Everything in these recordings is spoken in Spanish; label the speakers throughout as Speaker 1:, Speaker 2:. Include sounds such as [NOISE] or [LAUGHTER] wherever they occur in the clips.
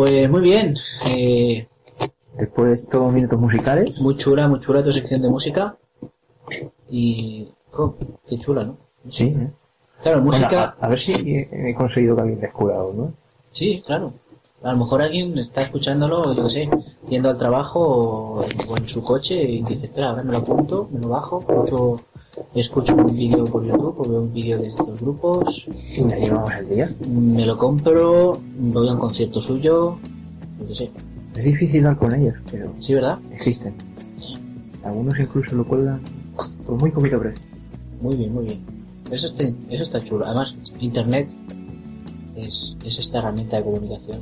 Speaker 1: Pues muy bien. Eh,
Speaker 2: Después de estos minutos musicales,
Speaker 1: muy chula, muy chula tu sección de música. Y... oh, qué chula, ¿no?
Speaker 2: sí. ¿eh?
Speaker 1: Claro,
Speaker 2: Bueno,
Speaker 1: música...
Speaker 2: a, a ver si he conseguido que alguien descubra ¿no?
Speaker 1: Sí, claro. A lo mejor alguien está escuchándolo, yo qué sé, yendo al trabajo o, o en su coche y dice, espera, ahora me lo apunto, me lo bajo, escucho, escucho un vídeo por YouTube o veo un vídeo de estos grupos,
Speaker 2: Y ya llevamos el día.
Speaker 1: me lo compro, voy a un concierto suyo, yo qué sé.
Speaker 2: Es difícil dar con ellos, pero
Speaker 1: Sí, ¿verdad?
Speaker 2: existen. Algunos incluso lo cuelgan por muy poquito precio.
Speaker 1: Muy bien, muy bien. Eso está, eso está chulo. Además, Internet es, es esta herramienta de comunicación.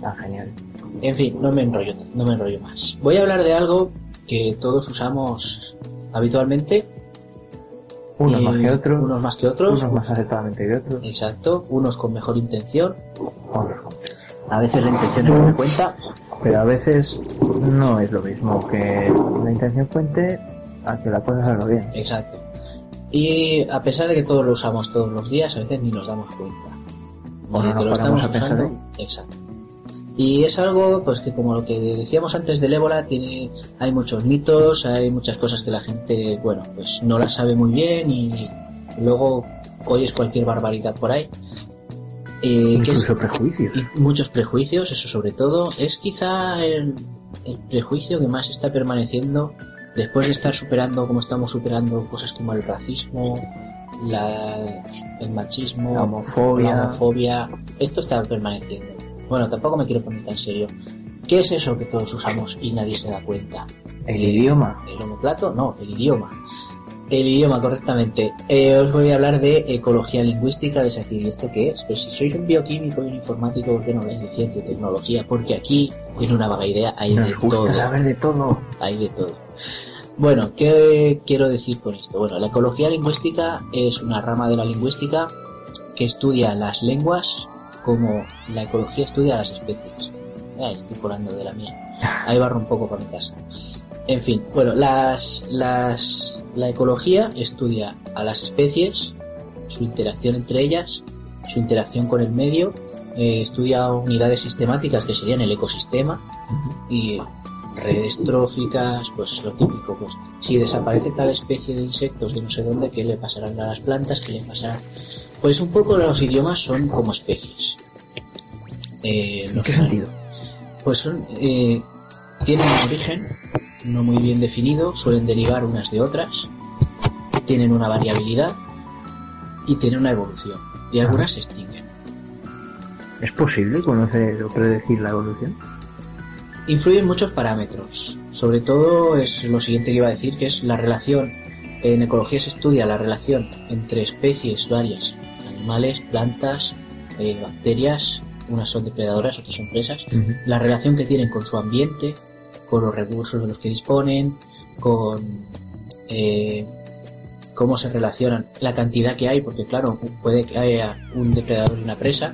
Speaker 2: Tan genial.
Speaker 1: En fin, no me enrollo, no me enrollo más. Voy a hablar de algo que todos usamos habitualmente.
Speaker 2: Unos más que otros,
Speaker 1: Unos más que otros.
Speaker 2: unos más acertadamente que otros,
Speaker 1: Exacto. Unos con mejor intención.
Speaker 2: otros con-
Speaker 1: A veces la intención es lo que cuenta.
Speaker 2: Pero a veces no es lo mismo que la intención cuente a que la cosa salga bien.
Speaker 1: Exacto. Y a pesar de que todos lo usamos todos los días, a veces ni nos damos cuenta.
Speaker 2: O
Speaker 1: Ni
Speaker 2: no nos
Speaker 1: lo estamos usando. Exacto. Y es algo, pues que como lo que decíamos antes del ébola, tiene, hay muchos mitos, hay muchas cosas que la gente, bueno, pues no las sabe muy bien y luego oyes cualquier barbaridad por ahí. Eh, que es-
Speaker 2: prejuicios.
Speaker 1: y muchos prejuicios, eso sobre todo, es quizá el, el prejuicio que más está permaneciendo después de estar superando, como estamos superando cosas como el racismo, la, el machismo,
Speaker 2: La homofobia.
Speaker 1: la homofobia, esto está permaneciendo. Bueno, tampoco me quiero poner tan serio. ¿Qué es eso que todos usamos y nadie se da cuenta?
Speaker 2: El idioma.
Speaker 1: ¿El homoplato? No, el idioma. El idioma, correctamente. Eh, os voy a hablar de ecología lingüística, es decir, ¿y esto qué es? Pues si sois un bioquímico y un informático, ¿por qué no habláis de ciencia y tecnología? Porque aquí, en una vaga idea, hay de
Speaker 2: gusta
Speaker 1: todo.
Speaker 2: saber de todo.
Speaker 1: Hay de todo. Bueno, ¿qué quiero decir con esto? Bueno, la ecología lingüística es una rama de la lingüística que estudia las lenguas como la ecología estudia las especies. Ah, estoy colando de la mía. Ahí barro un poco por mi casa. En fin, bueno, las, las, la ecología estudia a las especies, su interacción entre ellas, su interacción con el medio, eh, estudia unidades sistemáticas que serían el ecosistema y redes tróficas, pues lo típico, pues si desaparece tal especie de insectos de no sé dónde, ¿qué le pasarán a las plantas? ¿Qué le pasará? Pues un poco los idiomas son como especies. Eh,
Speaker 2: ¿En qué sentido?
Speaker 1: Pues son, eh, tienen un origen no muy bien definido, suelen derivar unas de otras, tienen una variabilidad y tienen una evolución. Y algunas se extinguen.
Speaker 2: ¿Es posible conocer o predecir la evolución?
Speaker 1: Influyen muchos parámetros. Sobre todo es lo siguiente que iba a decir, que es la relación. En ecología se estudia la relación entre especies varias, animales, plantas, eh, bacterias, unas son depredadoras, otras son presas, la relación que tienen con su ambiente, con los recursos de los que disponen, con eh, cómo se relacionan, la cantidad que hay, porque claro, puede que haya un depredador y una presa,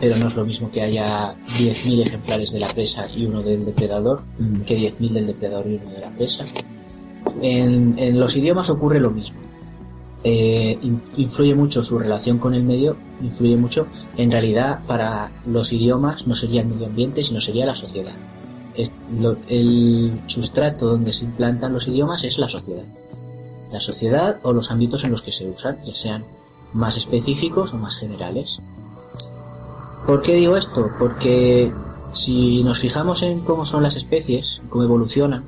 Speaker 1: pero no es lo mismo que haya 10.000 ejemplares de la presa y uno del depredador, que 10.000 del depredador y uno de la presa. En, en los idiomas ocurre lo mismo. Eh, in- influye mucho su relación con el medio, influye mucho. En realidad, para los idiomas no sería el medio ambiente, sino sería la sociedad. El sustrato donde se implantan los idiomas es la sociedad. La sociedad o los ámbitos en los que se usan, ya sean más específicos o más generales. ¿Por qué digo esto? Porque si nos fijamos en cómo son las especies, cómo evolucionan,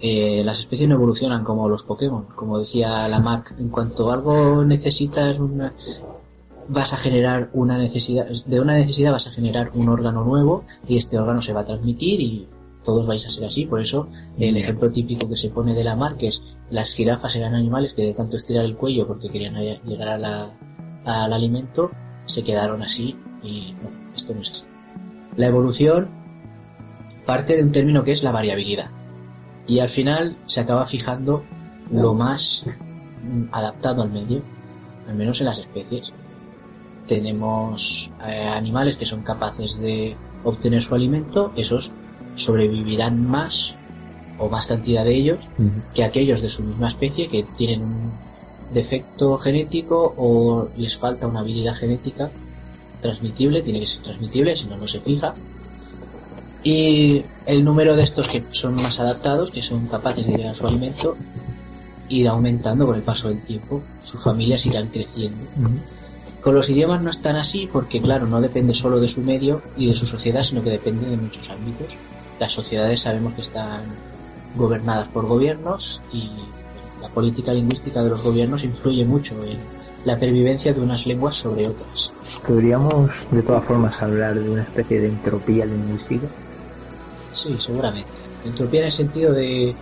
Speaker 1: eh, las especies no evolucionan como los Pokémon, como decía Lamarck. En cuanto algo necesitas una, vas a generar una necesidad, de una necesidad vas a generar un órgano nuevo y este órgano se va a transmitir y todos vais a ser así. Por eso el ejemplo típico que se pone de Lamarck es las jirafas eran animales que de tanto estirar el cuello porque querían llegar a la- al alimento se quedaron así y no, esto no es así. La evolución parte de un término que es la variabilidad y al final se acaba fijando lo más mm, adaptado al medio, al menos en las especies. Tenemos eh, animales que son capaces de obtener su alimento, esos sobrevivirán más o más cantidad de ellos que aquellos de su misma especie que tienen un defecto genético o les falta una habilidad genética transmitible, tiene que ser transmitible, si no, no se fija. Y el número de estos que son más adaptados, que son capaces de llegar a su alimento, irá aumentando con el paso del tiempo. Sus familias irán creciendo. Con los idiomas no están así porque, claro, no depende solo de su medio y de su sociedad, sino que depende de muchos ámbitos. Las sociedades sabemos que están gobernadas por gobiernos y la política lingüística de los gobiernos influye mucho en la pervivencia de unas lenguas sobre otras.
Speaker 2: ¿Podríamos de todas formas hablar de una especie de entropía lingüística?
Speaker 1: Sí, seguramente. Entropía en el sentido de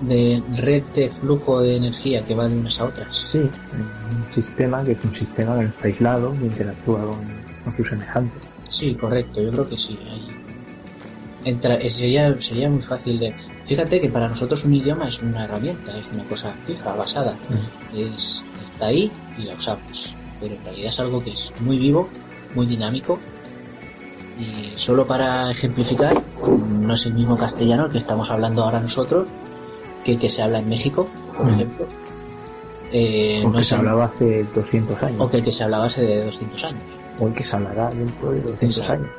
Speaker 1: de red de flujo de energía que va de unas a otras.
Speaker 2: Sí, un sistema que es un sistema que no está aislado y interactúa con, con sus semejantes.
Speaker 1: Sí, correcto, yo creo que sí. Entra, eh, sería, sería muy fácil de... Fíjate que para nosotros un idioma es una herramienta, es una cosa fija, basada. Es, está ahí y la usamos. Pero en realidad es algo que es muy vivo, muy dinámico. Solo para ejemplificar, no es el mismo castellano el que estamos hablando ahora nosotros, que el que se habla en México, por
Speaker 2: Mm.
Speaker 1: ejemplo. Eh,
Speaker 2: O
Speaker 1: no
Speaker 2: que se hablaba hace 200 años.
Speaker 1: o que el que se hablaba hace de 200 años.
Speaker 2: O el que se hablará dentro de 200
Speaker 1: Exacto.
Speaker 2: años.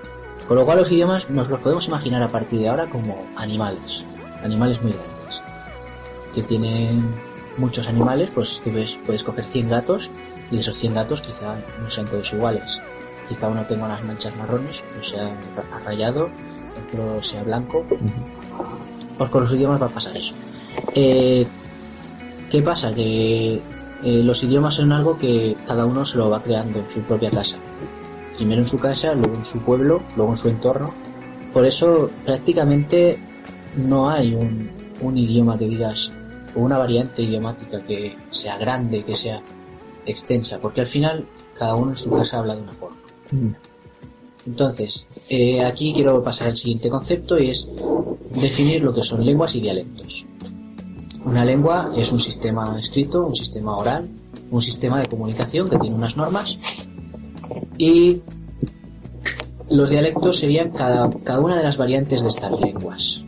Speaker 1: Con lo cual los idiomas nos los podemos imaginar a partir de ahora como animales, animales muy grandes, que tienen muchos animales, pues tú ves, puedes coger 100 gatos y de esos 100 gatos quizá no sean todos iguales. Quizá uno tenga unas manchas marrones, otro sea rayado, otro sea blanco. Pues con los idiomas va a pasar eso. Eh, ¿Qué pasa? Que eh, los idiomas son algo que cada uno se lo va creando en su propia casa. Primero en su casa, luego en su pueblo, luego en su entorno. Por eso prácticamente no hay un idioma que digas, o una variante idiomática que sea grande, que sea extensa, porque al final cada uno en su casa habla de una forma.
Speaker 2: Mm.
Speaker 1: Entonces, eh, aquí quiero pasar al siguiente concepto y es definir lo que son lenguas y dialectos. Una lengua es un sistema escrito, un sistema oral, un sistema de comunicación que tiene unas normas y los dialectos serían cada, una de las variantes de estas lenguas.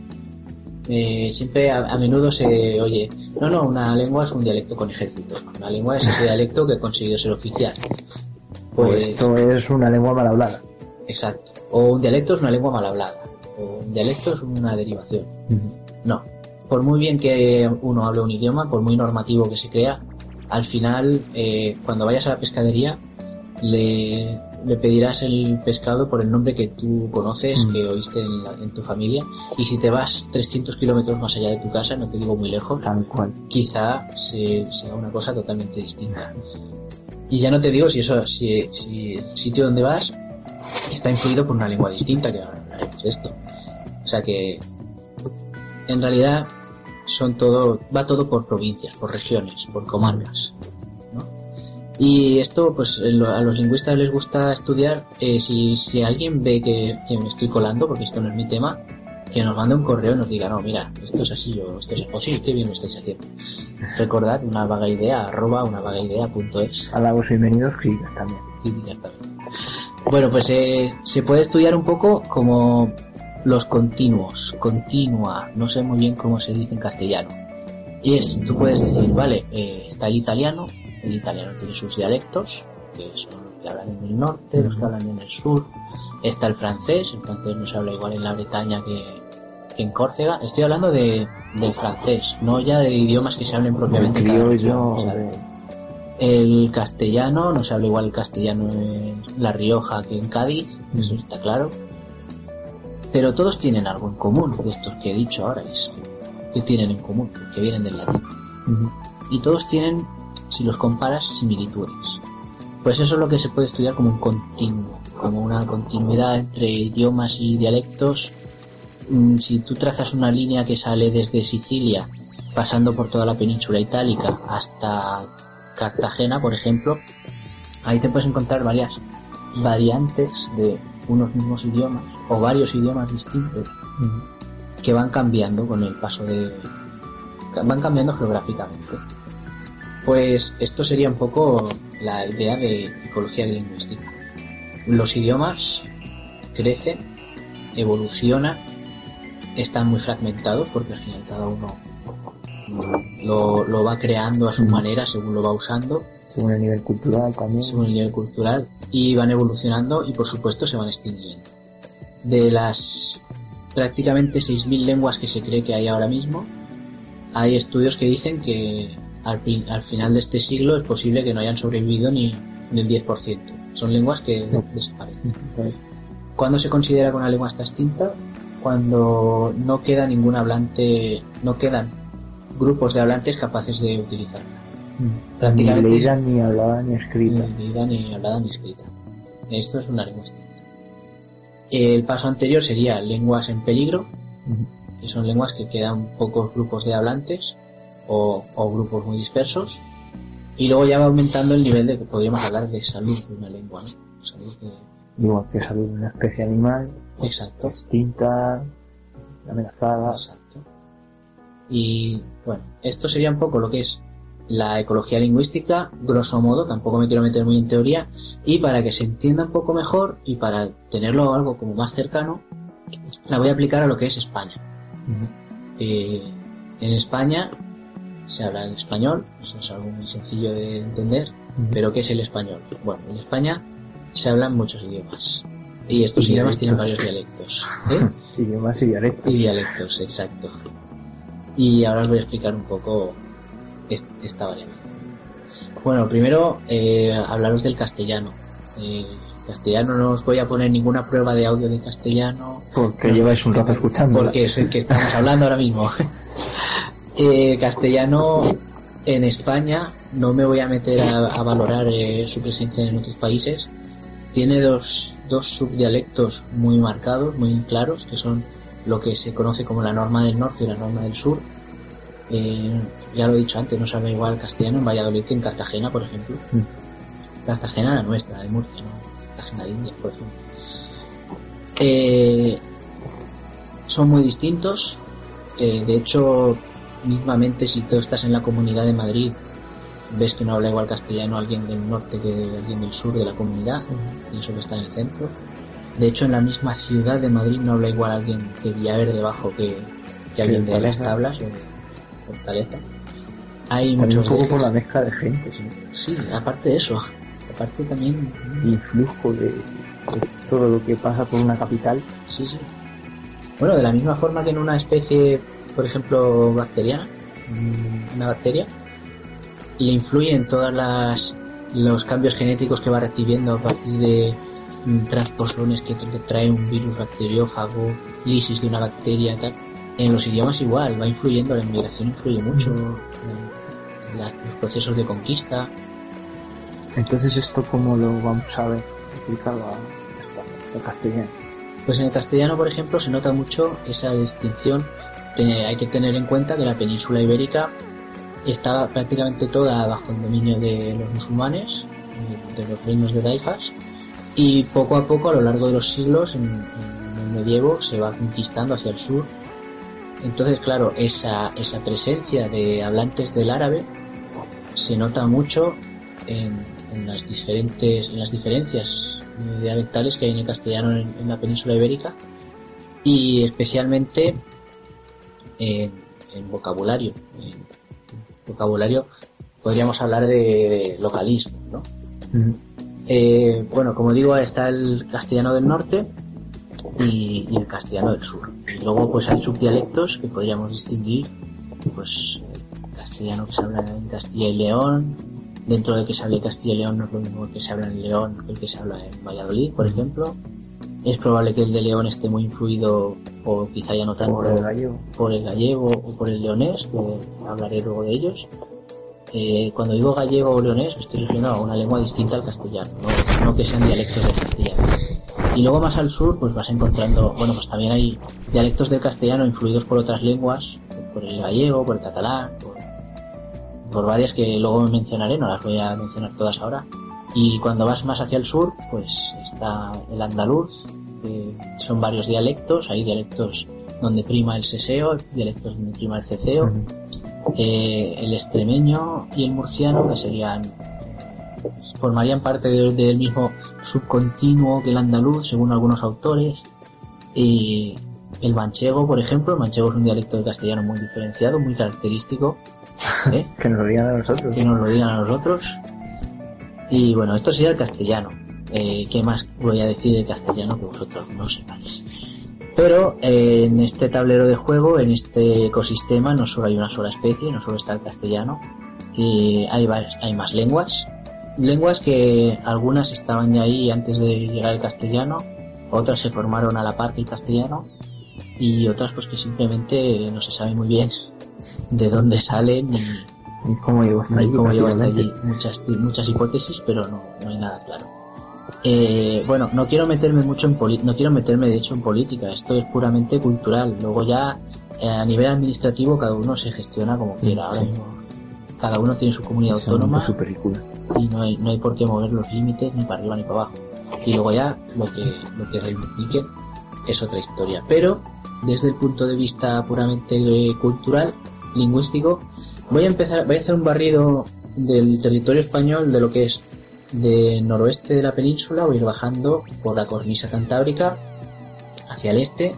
Speaker 1: Eh, siempre a, a menudo se oye, no, no, una lengua es un dialecto con ejército, una lengua es ese dialecto que consiguió ser oficial.
Speaker 2: Pues
Speaker 1: Pues,
Speaker 2: esto es una lengua mal hablada.
Speaker 1: Exacto. O un dialecto es una lengua mal hablada. O un dialecto es una derivación. No. Por muy bien que uno hable un idioma, por muy normativo que se crea, al final, eh, cuando vayas a la pescadería, le, le pedirás el pescado por el nombre que tú conoces, que oíste en, la- en tu familia. Y si te vas 300 kilómetros más allá de tu casa, no te digo muy lejos,
Speaker 2: Tal cual.
Speaker 1: quizá se, sea una cosa totalmente distinta. Y ya no te digo si eso, si, si el sitio donde vas está influido por una lengua distinta, que hablaremos de esto. O sea que, en realidad, son todo, va todo por provincias, por regiones, por comarcas, ¿no? Y esto, pues, a los lingüistas les gusta estudiar, eh, si, si alguien ve que, que me estoy colando, porque esto no es mi tema, que nos mande un correo y nos diga, no, mira, esto es así, o esto es qué bien lo estáis haciendo. Recordad, una vaga idea, arroba una vaga idea punto es.
Speaker 2: Halagos y bienvenidos, críticas también.
Speaker 1: Ya está. Bueno, pues eh, se puede estudiar un poco como los continuos, continua, no sé muy bien cómo se dice en castellano. Y es, tú puedes decir, vale, eh, está el italiano, el italiano tiene sus dialectos, que son los que hablan en el norte, los que hablan en el sur. Está el francés, el francés no se habla igual en la Bretaña que, que en Córcega. Estoy hablando de, del francés, no ya de idiomas que se hablen propiamente
Speaker 2: criollo.
Speaker 1: El castellano, no se habla igual el castellano en La Rioja que en Cádiz, eso está claro. Pero todos tienen algo en común, de estos que he dicho ahora, es que tienen en común, que vienen del latín. Y todos tienen, si los comparas, similitudes. Pues eso es lo que se puede estudiar como un continuo, como una continuidad entre idiomas y dialectos. Mm, Si tú trazas una línea que sale desde Sicilia, pasando por toda la península itálica hasta Cartagena, por ejemplo, ahí te puedes encontrar varias variantes de unos mismos idiomas o varios idiomas distintos que van cambiando con el paso de... van cambiando geográficamente. Pues esto sería un poco la idea de ecología lingüística. Los idiomas crecen, evolucionan, están muy fragmentados porque al final cada uno lo, lo va creando a su manera según lo va usando.
Speaker 2: Según el nivel cultural también.
Speaker 1: según el nivel cultural, y van evolucionando y por supuesto se van extinguiendo. De las prácticamente 6.000 lenguas que se cree que hay ahora mismo, hay estudios que dicen que al, al final de este siglo es posible que no hayan sobrevivido ni, ni el 10%. Son lenguas que
Speaker 2: No.
Speaker 1: desaparecen.
Speaker 2: Pues,
Speaker 1: ¿Cuándo se considera que una lengua está extinta? Cuando no queda ningún hablante, no quedan grupos de hablantes capaces de utilizarla. Prácticamente-
Speaker 2: Ni leída, ni hablada, ni escrita.
Speaker 1: Ni leída, ni hablada, ni escrita. Esto es una lengua extinta. El paso anterior sería lenguas en peligro, que son lenguas que quedan pocos grupos de hablantes o, o grupos muy dispersos. Y luego ya va aumentando el nivel de que podríamos hablar de salud de una lengua, ¿no? Salud de...
Speaker 2: Igual que salud de una especie animal,
Speaker 1: Exacto.
Speaker 2: extinta, amenazada.
Speaker 1: Exacto. Y bueno, esto sería un poco lo que es la ecología lingüística, grosso modo, tampoco me quiero meter muy en teoría, y para que se entienda un poco mejor y para tenerlo algo como más cercano, la voy a aplicar a lo que es España. Eh, en España se habla en español, eso es algo muy sencillo de entender, pero ¿qué es el español? Bueno, en España se hablan muchos idiomas, y estos
Speaker 2: Y
Speaker 1: idiomas tienen varios dialectos. ¿eh? [LAUGHS]
Speaker 2: Idiomas y dialectos.
Speaker 1: Y dialectos, exacto. Y ahora os voy a explicar un poco est- esta variante. Bueno, primero eh, hablaros del castellano. Eh, castellano no os voy a poner ninguna prueba de audio de castellano
Speaker 2: Porque lleváis un rato escuchando.
Speaker 1: porque es el que estamos hablando ahora mismo. [LAUGHS] Eh, castellano en España, no me voy a meter a, a valorar eh, su presencia en otros países. Tiene dos, dos subdialectos muy marcados, muy claros, que son lo que se conoce como la norma del norte y la norma del sur. Eh, ya lo he dicho antes, no se habla igual castellano en Valladolid que en Cartagena, por ejemplo.
Speaker 2: Mm.
Speaker 1: Cartagena la nuestra, la de Murcia, ¿no? Cartagena de Indias, por ejemplo. Eh, son muy distintos. Eh, de hecho, mismamente si tú estás en la comunidad de Madrid, ves que no habla igual castellano alguien del norte que alguien del sur de la comunidad, y eso que está en el centro. De hecho, en la misma ciudad de Madrid no habla igual alguien de Villaverde Bajo que, que alguien de las tablas o de Fortaleza. Hay
Speaker 2: También un poco por la mezcla de gente, sí.
Speaker 1: Sí, aparte de eso, aparte también
Speaker 2: influjo de, de todo lo que pasa por una capital.
Speaker 1: Sí, sí. Bueno, de la misma forma que en una especie, por ejemplo, bacteriana, mm, una bacteria, le influyen todas las los cambios genéticos que va recibiendo a partir de mm, transposones que trae un virus bacteriófago, lisis de una bacteria tal. En los idiomas igual, va influyendo, la inmigración influye mucho, en la- los procesos de conquista,
Speaker 2: Entonces esto cómo lo vamos a ver aplicado a, a castellano.
Speaker 1: Pues en el castellano, por ejemplo, se nota mucho esa distinción. Hay que tener en cuenta que la península ibérica estaba prácticamente toda bajo el dominio de los musulmanes, de los reinos de Daifas, y poco a poco, a lo largo de los siglos, en, el medievo, se va conquistando hacia el sur. Entonces, claro, esa, esa presencia de hablantes del árabe se nota mucho en, las diferentes, en las diferencias dialectales que hay en el castellano en, la península ibérica y especialmente en, vocabulario. Vocabulario podríamos hablar de, localismos, ¿no? Eh, bueno, como digo, está el castellano del norte y, el castellano del sur. Y luego pues hay subdialectos que podríamos distinguir, pues el castellano que se habla en Castilla y León, dentro de que se hable Castilla y León no es lo mismo que se habla en León que el que se habla en Valladolid, por ejemplo. Es probable que el de León esté muy influido, o quizá ya no tanto,
Speaker 2: Por el gallego.
Speaker 1: por el gallego o por el leonés, que hablaré luego de ellos. Eh, cuando digo gallego o leonés, estoy refiriendo a una lengua distinta al castellano, no, no que sean dialectos del castellano. Y luego más al sur, pues vas encontrando, bueno, pues también hay dialectos del castellano influidos por otras lenguas, por el gallego, por el catalán, por, por varias que luego mencionaré, no las voy a mencionar todas ahora. Y cuando vas más hacia el sur, pues está el andaluz, que son varios dialectos, hay dialectos donde prima el seseo, dialectos donde prima el ceceo, eh, el extremeño y el murciano, que serían formarían parte de- del mismo subcontinuo que el andaluz, según algunos autores. Y el manchego, por ejemplo, el manchego es un dialecto del castellano muy diferenciado, muy característico, ¿eh? [LAUGHS]
Speaker 2: Que nos lo digan a nosotros.
Speaker 1: que nos lo digan a nosotros. Y bueno, esto sería el castellano. Eh, ¿Qué más voy a decir de castellano que vosotros no sepáis? Pero eh, en este tablero de juego, en este ecosistema, no solo hay una sola especie, no solo está el castellano, y hay, hay más lenguas. Lenguas que algunas estaban ya ahí antes de llegar el castellano, otras se formaron a la par que el castellano, y otras pues que simplemente no se sabe muy bien de dónde salen
Speaker 2: y, cómo llegó hasta
Speaker 1: allí. Muchas, muchas hipótesis, pero no, no hay nada claro. Eh, bueno, no quiero meterme mucho en no quiero meterme de hecho en política, esto es puramente cultural. Luego ya eh, a nivel administrativo cada uno se gestiona como quiera. Ahora cada uno tiene su comunidad autónoma
Speaker 2: su película.
Speaker 1: y no hay, no hay por qué mover los límites ni para arriba ni para abajo. Y luego ya lo que, lo que reivindiquen es otra historia. Pero desde el punto de vista puramente cultural, lingüístico, voy a empezar, voy a hacer un barrido del territorio español de lo que es de noroeste de la península, voy a ir bajando por la cornisa cantábrica hacia el este,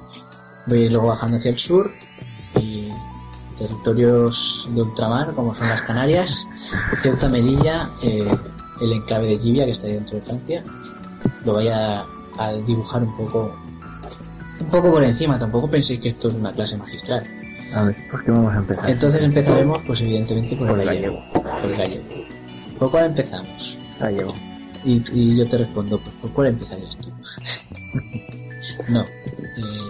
Speaker 1: voy a ir luego bajando hacia el sur. Y territorios de ultramar como son las Canarias, [LAUGHS] Ceuta, Melilla, eh, el enclave de Libia que está dentro de Francia, lo voy a, a dibujar un poco un poco por encima, tampoco penséis que esto es una clase magistral.
Speaker 2: A ver, ¿por qué vamos a empezar?
Speaker 1: Entonces empezaremos, pues evidentemente, por, el gallego. Por el gallego. ¿Por cuál empezamos?
Speaker 2: Gallego.
Speaker 1: Y, y yo te respondo, pues ¿por cuál empezarías tú? [LAUGHS] no. Eh,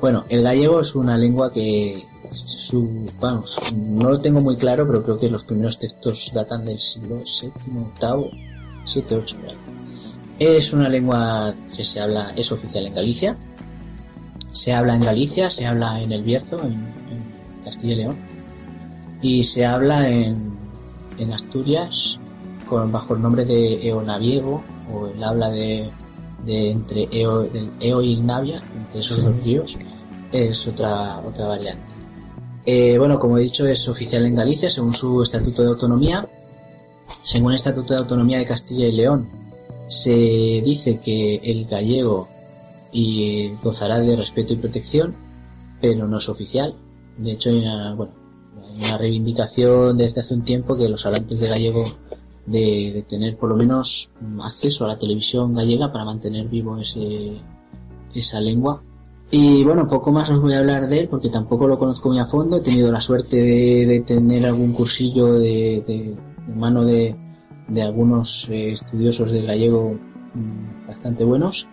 Speaker 1: bueno, el gallego es una lengua que su, vamos, no lo tengo muy claro, pero creo que los primeros textos datan del siglo VII, VIII, 7, 8, Es una lengua que se habla, es oficial en Galicia, se habla en Galicia, se habla en El Bierzo, en, Castilla y León, y se habla en, en Asturias con, bajo el nombre de Eonaviego, o el habla de, de entre Eo, del Eo y Navia, entre esos dos ríos, es otra, otra variante. Eh, bueno, como he dicho, es oficial en Galicia según su Estatuto de Autonomía. Según el Estatuto de Autonomía de Castilla y León, se dice que el gallego y gozará de respeto y protección, pero no es oficial. De hecho, hay una, bueno, una reivindicación desde hace un tiempo que los hablantes de gallego de, tener por lo menos acceso a la televisión gallega para mantener vivo ese, esa lengua. Y bueno, poco más os voy a hablar de él porque tampoco lo conozco muy a fondo. He tenido la suerte de, tener algún cursillo de, de, mano de, de algunos eh, estudiosos del gallego mm, bastante buenos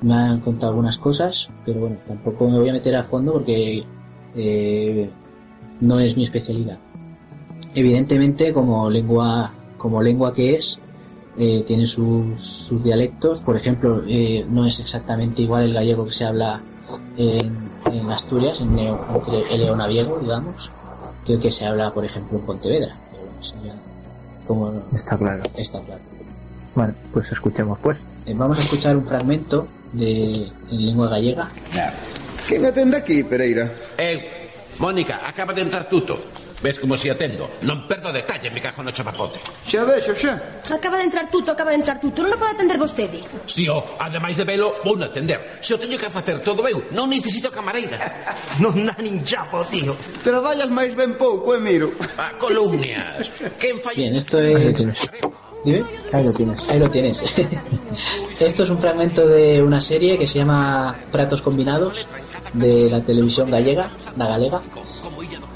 Speaker 1: me han contado algunas cosas, pero bueno, tampoco me voy a meter a fondo porque eh, no es mi especialidad. Evidentemente, como lengua, como lengua que es, eh, tiene sus, sus, dialectos. Por ejemplo, eh, no es exactamente igual el gallego que se habla en, en Asturias, en neo, entre el leonaviego, digamos, que el que se habla, por ejemplo, en Pontevedra.
Speaker 2: como está claro.
Speaker 1: Está claro.
Speaker 2: Bueno, pues escuchemos pues.
Speaker 1: Eh, vamos a escuchar un fragmento de en lengua gallega.
Speaker 3: ¿Quién atende aquí, Pereira?
Speaker 4: Eh, Mónica, acaba de entrar tuto. Ves como si atendo. Non perdo detalle, me cajo no chapapote.
Speaker 3: Xa vexo, xa.
Speaker 5: Acaba de entrar tuto, acaba de entrar tuto. Non pode atender vostede.
Speaker 4: Si o, ademais de velo, vou atender. Se o teño que facer todo eu, non necesito camareira. [LAUGHS]
Speaker 6: non dá nin chapo, tío.
Speaker 3: Traballas máis ben pouco, Emiro.
Speaker 4: A columnias. Quen fai...
Speaker 1: Bien, esto es...
Speaker 2: ¿Dime? Ahí lo tienes.
Speaker 1: Ahí lo tienes. [LAUGHS] Esto es un fragmento de una serie que se llama Pratos Combinados de la televisión gallega, la galega.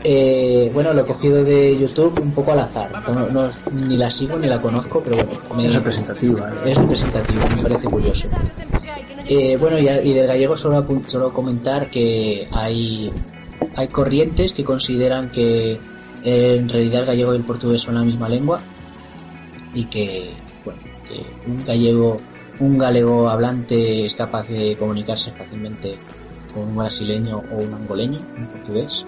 Speaker 1: Eh, bueno, lo he cogido de YouTube un poco al azar. No, ni la sigo ni la conozco, pero bueno.
Speaker 2: es representativa.
Speaker 1: ¿eh? Es representativa, me parece curioso. Eh, bueno, y, y, del gallego solo, solo comentar que hay, hay corrientes que consideran que en realidad el gallego y el portugués son la misma lengua y que, bueno, que un gallego, un galego hablante es capaz de comunicarse fácilmente con un brasileño o un angoleño, un portugués.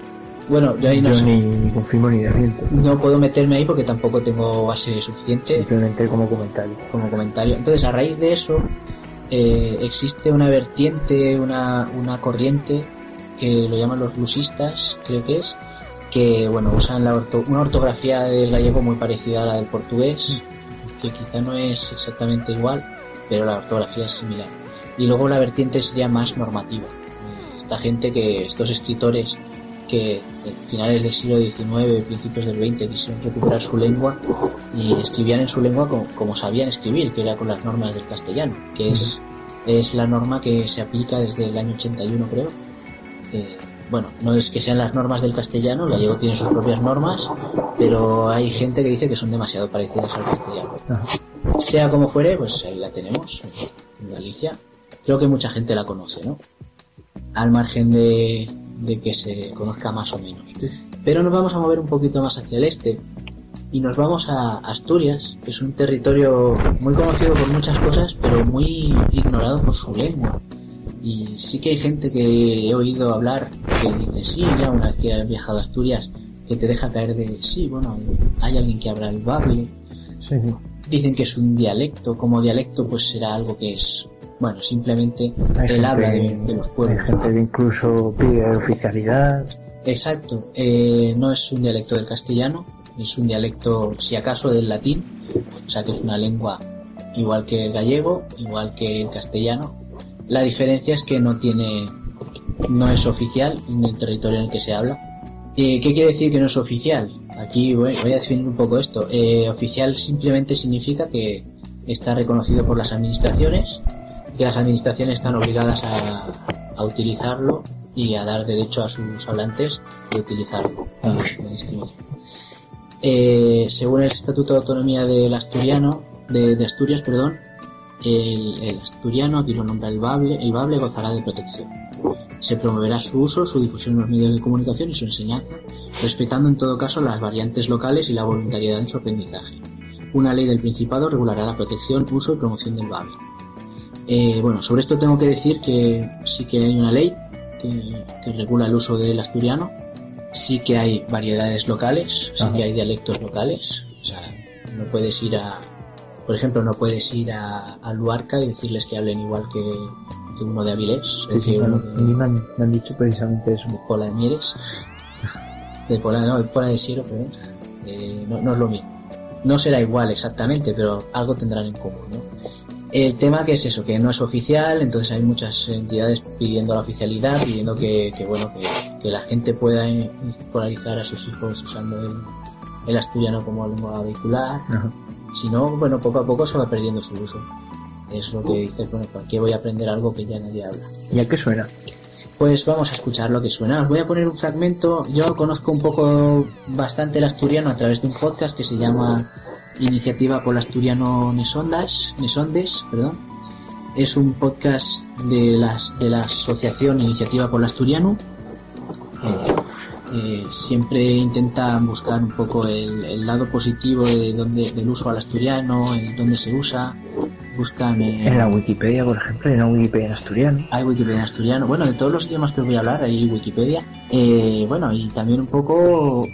Speaker 1: Bueno, yo ahí no
Speaker 2: ni, confirmo ni desmiento.
Speaker 1: No puedo meterme ahí porque tampoco tengo base suficiente.
Speaker 2: Simplemente como comentario.
Speaker 1: Como comentario. Entonces, a raíz de eso, eh, existe una vertiente, una, una corriente que lo llaman los blusistas, creo que es, que bueno, usan la una ortografía del gallego muy parecida a la del portugués, que quizá no es exactamente igual, pero la ortografía es similar. Y luego la vertiente sería más normativa. Esta gente que, estos escritores que finales del siglo XIX, principios del XX, quisieron recuperar su lengua y escribían en su lengua como, como sabían escribir, que era con las normas del castellano, que es, es la norma que se aplica desde el año 81 creo. Eh, bueno, no es que sean las normas del castellano, el gallego tiene sus propias normas, pero hay gente que dice que son demasiado parecidas al castellano. Sea como fuere, pues ahí la tenemos, en Galicia. Creo que mucha gente la conoce, ¿no? Al margen de, de que se conozca más o menos. Pero nos vamos a mover un poquito más hacia el este y nos vamos a Asturias, que es un territorio muy conocido por muchas cosas, pero muy ignorado por su lengua. Y sí que hay gente que he oído hablar que dice, sí, ya una vez que has viajado a Asturias, que te deja caer de, sí, bueno, hay alguien que habla el bable.
Speaker 2: Sí.
Speaker 1: Dicen que es un dialecto, como dialecto pues será algo que es, bueno, simplemente
Speaker 2: Hay
Speaker 1: el habla de, de los pueblos.
Speaker 2: Hay gente que incluso pide oficialidad.
Speaker 1: Exacto, eh, no es un dialecto del castellano, es un dialecto, si acaso, del latín, o sea que es una lengua igual que el gallego, igual que el castellano. La diferencia es que no tiene, no es oficial en el territorio en el que se habla. Eh, ¿Qué quiere decir que no es oficial? Aquí voy, voy a definir un poco esto. Eh, oficial simplemente significa que está reconocido por las administraciones, que las administraciones están obligadas a, a utilizarlo y a dar derecho a sus hablantes de utilizarlo. Eh, según el Estatuto de Autonomía del Asturiano, de, de Asturias, perdón, el, el asturiano, aquí lo nombra el bable, el bable gozará de protección. Se promoverá su uso, su difusión en los medios de comunicación y su enseñanza, respetando en todo caso las variantes locales y la voluntariedad en su aprendizaje. Una ley del Principado regulará la protección, uso y promoción del bable. Eh, bueno, sobre esto tengo que decir que sí que hay una ley que, que regula el uso del asturiano, sí que hay variedades locales, sí
Speaker 2: Ajá.
Speaker 1: que hay dialectos locales, o sea, no puedes ir a, por ejemplo, no puedes ir a, a Luarca y decirles que hablen igual que, que uno de Avilés,
Speaker 2: Sí, sí,
Speaker 1: uno de,
Speaker 2: a mí me han, me han dicho precisamente eso.
Speaker 1: de Pola de Mieres, de Pola, no, de Pola de Siero, perdón, Eh, no, no es lo mismo. No será igual exactamente, pero algo tendrán en común, ¿no? El tema que es eso, que no es oficial, entonces hay muchas entidades pidiendo la oficialidad, pidiendo que, que bueno, que, que la gente pueda escolarizar a sus hijos usando el, el asturiano como lengua vehicular.
Speaker 2: Ajá.
Speaker 1: Si no, bueno, poco a poco se va perdiendo su uso. Es lo que dices, bueno, ¿para qué voy a aprender algo que ya nadie habla?
Speaker 2: ¿Y a qué suena?
Speaker 1: Pues vamos a escuchar lo que suena. Os voy a poner un fragmento. Yo conozco un poco bastante el asturiano a través de un podcast que se llama Iniciativa por el Asturiano Nesondas, Nesondes, perdón. Es un podcast de, las, de la asociación Iniciativa por el Asturiano. Eh, eh, siempre intentan buscar un poco el, el lado positivo de donde, del uso al asturiano, el dónde se usa. Buscan eh,
Speaker 2: En la Wikipedia, por ejemplo, en la Wikipedia en asturiano.
Speaker 1: hay Wikipedia en asturiano. Bueno, de todos los idiomas que os voy a hablar, hay Wikipedia. Eh, bueno, y también un poco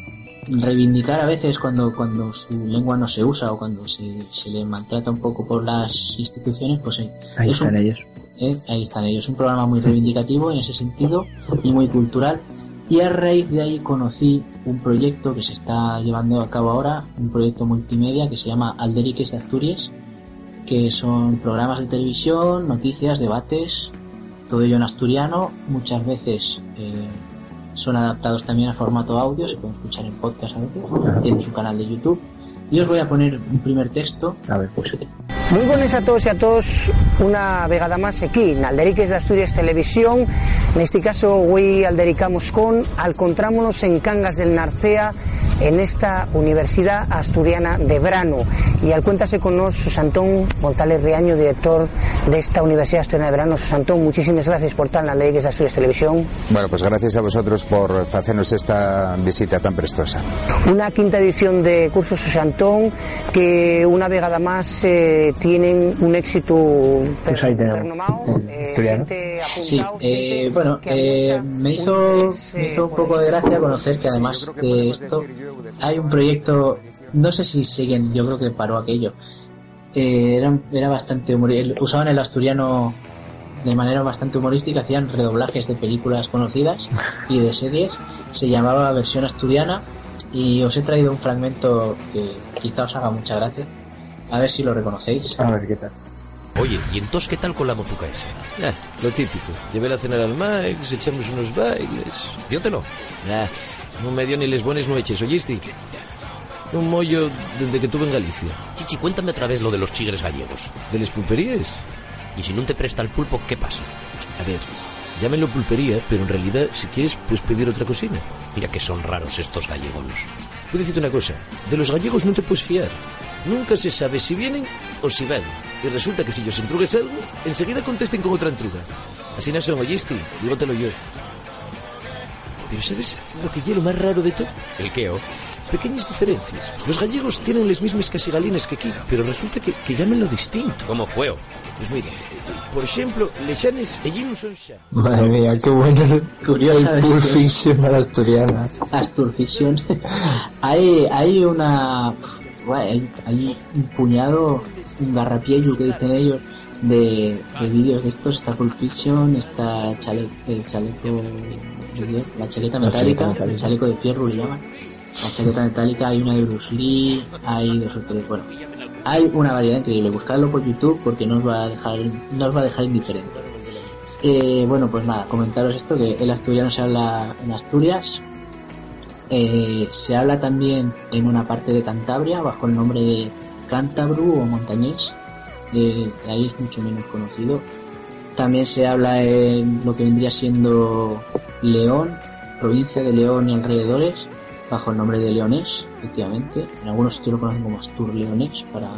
Speaker 1: reivindicar a veces cuando, cuando su lengua no se usa o cuando se, se le maltrata un poco por las instituciones, pues eh,
Speaker 2: Ahí
Speaker 1: es un-
Speaker 2: están ellos.
Speaker 1: eh, ahí están ellos. Un programa muy reivindicativo en ese sentido y muy cultural. Y a raíz de ahí conocí un proyecto que se está llevando a cabo ahora, un proyecto multimedia que se llama Alderiques de Asturias, que son programas de televisión, noticias, debates, todo ello en asturiano, muchas veces eh, son adaptados también a formato audio, se pueden escuchar en podcast a veces, tienen su canal de YouTube. Y os voy a poner un primer texto
Speaker 2: A ver, pues.
Speaker 7: Muy buenas a todos y a todos. Una vegada máis aquí na Alderiques de Asturias Televisión. Neste caso hoy aldericamos con Alcontrámonos en Cangas del Narcea En esta Universidad Asturiana de Brano. Y al cuéntase con nos Susantón González Riaño, director de esta Universidad Asturiana de Brano. Susantón, muchísimas gracias por estar en Alderiques de Asturias Televisión.
Speaker 8: Bueno, pues gracias a vosotros por hacernos esta visita tan prestosa.
Speaker 7: Una quinta edición de Cursos Susantón que una vegada más eh, tienen un éxito
Speaker 2: Pues ahí
Speaker 7: eh,
Speaker 1: Sí, eh, bueno,
Speaker 7: que
Speaker 1: eh, me hizo, me hizo un poco de gracia conocer que además de esto hay un proyecto, no sé si siguen, yo creo que paró aquello. Eh, era, era bastante humor, el- usaban el asturiano de manera bastante humorística, hacían redoblajes de películas conocidas y de series, se llamaba versión asturiana y os he traído un fragmento que quizá os haga mucha gracia, a ver si lo reconocéis.
Speaker 2: A ver qué tal.
Speaker 9: Oye, ¿y entonces qué tal con la mozuca esa?
Speaker 10: Ah, lo típico. Llevé a cenar al Max, echamos unos bailes.
Speaker 9: Diótelo.
Speaker 10: Ah,
Speaker 9: Non me dio ni les buenas noches, oíste? Un mollo desde que tuve en Galicia.
Speaker 10: Chichi, cuéntame otra vez lo de los chigres gallegos.
Speaker 9: ¿De les pulperías?
Speaker 10: Y si no te presta el pulpo, ¿qué pasa?
Speaker 9: A ver, llámenlo pulpería, pero en realidad, si quieres, puedes pedir otra cocina.
Speaker 10: Mira que son raros estos gallegos.
Speaker 9: Voy a decirte una cosa. De los gallegos no te puedes fiar. Nunca se sabe si vienen o si van. Y resulta que si ellos entrugues algo, enseguida contesten con otra entruga. Así no son, oíste, dígotelo yo. Pero ¿sabes lo que lo más raro de todo?
Speaker 10: ¿El qué, oh?
Speaker 9: Pequeñas diferencias. Los gallegos tienen las mismas casigalines que aquí, pero resulta que, que llaman lo distinto.
Speaker 10: ¿Cómo fue? oh?
Speaker 9: Pues mira, por ejemplo, lechanes allí no son xa.
Speaker 2: Madre mía, qué bueno.
Speaker 1: Curiosa
Speaker 2: el Pulp
Speaker 1: es que-
Speaker 2: Fiction a la asturiana.
Speaker 1: Asturfiction. hay, hay una. Bueno, hay, hay un puñado, un garrapiello que dicen ellos, de, de vídeos de estos. Está Pulp Fiction, está chale, el chaleco. La chaqueta
Speaker 2: La
Speaker 1: metálica,
Speaker 2: chaqueta metálica.
Speaker 1: el chaleco de fierro le llaman. La chaqueta metálica, hay una de Bruce Lee, hay dos o tres. Bueno, hay una variedad increíble. Buscadlo por YouTube porque no os va a dejar, no os va a dejar indiferente. Eh, bueno, pues nada, comentaros esto, que el asturiano se habla en Asturias, eh, se habla también en una parte de Cantabria bajo el nombre de Cántabru o montañés, de, de ahí es mucho menos conocido. También se habla en lo que vendría siendo León, provincia de León y alrededores, bajo el nombre de Leonés, efectivamente. En algunos sitios lo conocen como Astur Leonés para,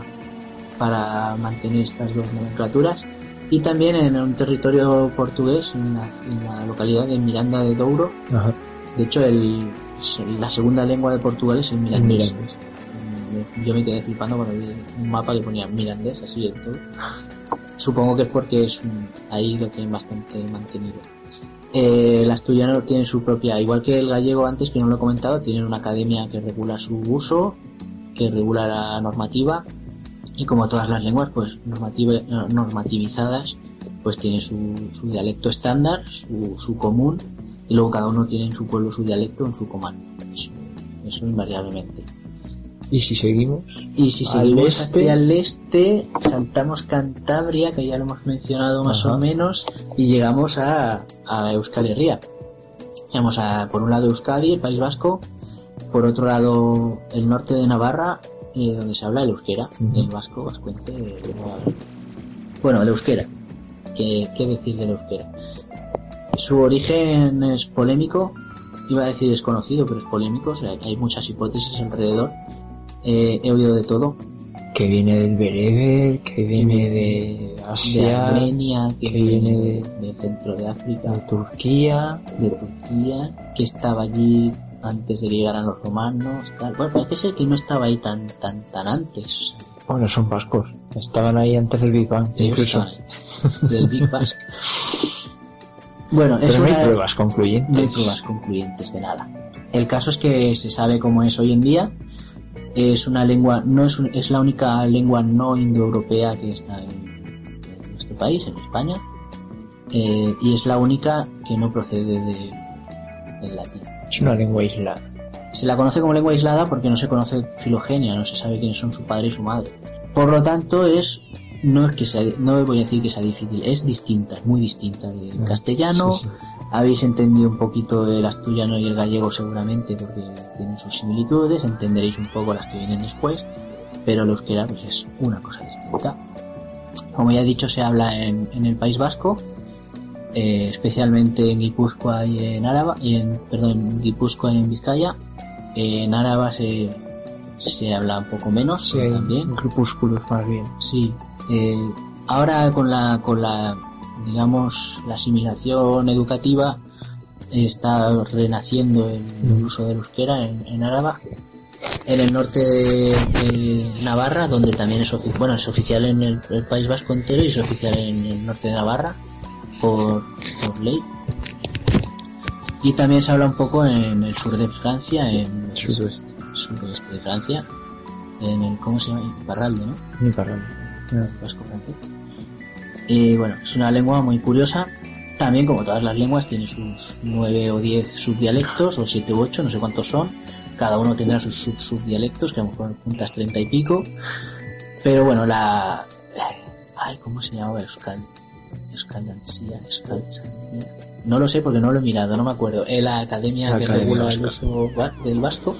Speaker 1: para mantener estas dos nomenclaturas. Y también en un territorio portugués, en la, en la localidad de Miranda de Douro,
Speaker 2: Ajá.
Speaker 1: de hecho, el, la segunda lengua de Portugal es el
Speaker 2: El
Speaker 1: mirandés. Yo me quedé flipando cuando vi un mapa que ponía mirandés, así de todo. Supongo que es porque es ahí lo tienen bastante mantenido. Eh, el asturiano tiene su propia, igual que el gallego antes, que no lo he comentado, tienen una academia que regula su uso, que regula la normativa, y como todas las lenguas, pues normativa, no, normativizadas, pues tiene su, su dialecto estándar, su, su común, y luego cada uno tiene en su pueblo su dialecto en su comando. Eso, eso invariablemente.
Speaker 2: Y si seguimos,
Speaker 1: Y si seguimos
Speaker 2: este.
Speaker 1: hacia el este, saltamos Cantabria, que ya lo hemos mencionado más
Speaker 2: Ajá.
Speaker 1: o menos, y llegamos a, a Euskal Herria. Llegamos a, por un lado Euskadi, el País Vasco, por otro lado el norte de Navarra, eh, donde se habla el euskera,
Speaker 2: Ujú.
Speaker 1: el vasco, vascuence, habla. Bueno, el euskera. ¿Qué, ¿Qué decir del euskera? Su origen es polémico, iba a decir desconocido, pero es polémico, o sea, hay muchas hipótesis alrededor. Eh, he oído de todo,
Speaker 2: que viene del Bereber, que viene de
Speaker 1: de
Speaker 2: Asia,
Speaker 1: Armenia, que,
Speaker 2: que viene
Speaker 1: de,
Speaker 2: de-
Speaker 1: de centro de África,
Speaker 2: de Turquía,
Speaker 1: de Turquía, que estaba allí antes de que llegaran los romanos, tal. Bueno, parece ser que no estaba ahí tan, tan, tan antes.
Speaker 2: bueno, son vascos, estaban ahí antes del Big Bang, incluso.
Speaker 1: del Big Basque. [LAUGHS] Bueno, es
Speaker 2: Pero no hay pruebas
Speaker 1: no hay
Speaker 2: concluyentes.
Speaker 1: pruebas concluyentes de nada. El caso es que se sabe cómo es hoy en día. Es una lengua, no es, un- es la única lengua no indoeuropea que está en, en nuestro país, en España. Eh, y es la única que no procede de, del latín.
Speaker 2: Es una lengua aislada.
Speaker 1: Se la conoce como lengua aislada porque no se conoce filogenia, no se sabe quiénes son su padre y su madre. Por lo tanto, es no es que sea, no voy a decir que sea difícil, es distinta, es muy distinta del castellano.
Speaker 2: sí, sí.
Speaker 1: Habéis entendido un poquito el asturiano y el gallego seguramente porque tienen sus similitudes, entenderéis un poco las que vienen después, pero el euskera pues es una cosa distinta. Como ya he dicho, se habla en, en el País Vasco, eh, especialmente en Guipúzcoa y en Áraba, y en, perdón, en Guipúzcoa y en Vizcaya. En Áraba se, se habla un poco menos
Speaker 2: Sí,
Speaker 1: también.
Speaker 2: crepúsculos más bien.
Speaker 1: Sí. Eh, ahora con la, con la, digamos, la asimilación educativa está renaciendo el, el uso del euskera en, en Áraba. En el norte de, de Navarra, donde también es oficial, bueno, es oficial en el, el País Vasco entero y es oficial en el norte de Navarra por, por ley. Y también se habla un poco en el sur de Francia, en el
Speaker 2: Suroeste.
Speaker 1: suroeste de Francia, en el, ¿cómo se llama? Barralde, ¿no? Y bueno, es una lengua muy curiosa. También, como todas las lenguas, tiene sus nueve o diez subdialectos, o siete u ocho, no sé cuántos son. Cada uno tendrá sus sub subdialectos, que a lo mejor juntas treinta y pico. Pero bueno, la... Ay, ¿cómo se llamaba? Euskal... Euskal... No lo sé porque no lo he mirado, no me acuerdo. Es la academia
Speaker 2: La
Speaker 1: que
Speaker 2: Academia
Speaker 1: regula el uso del vasco.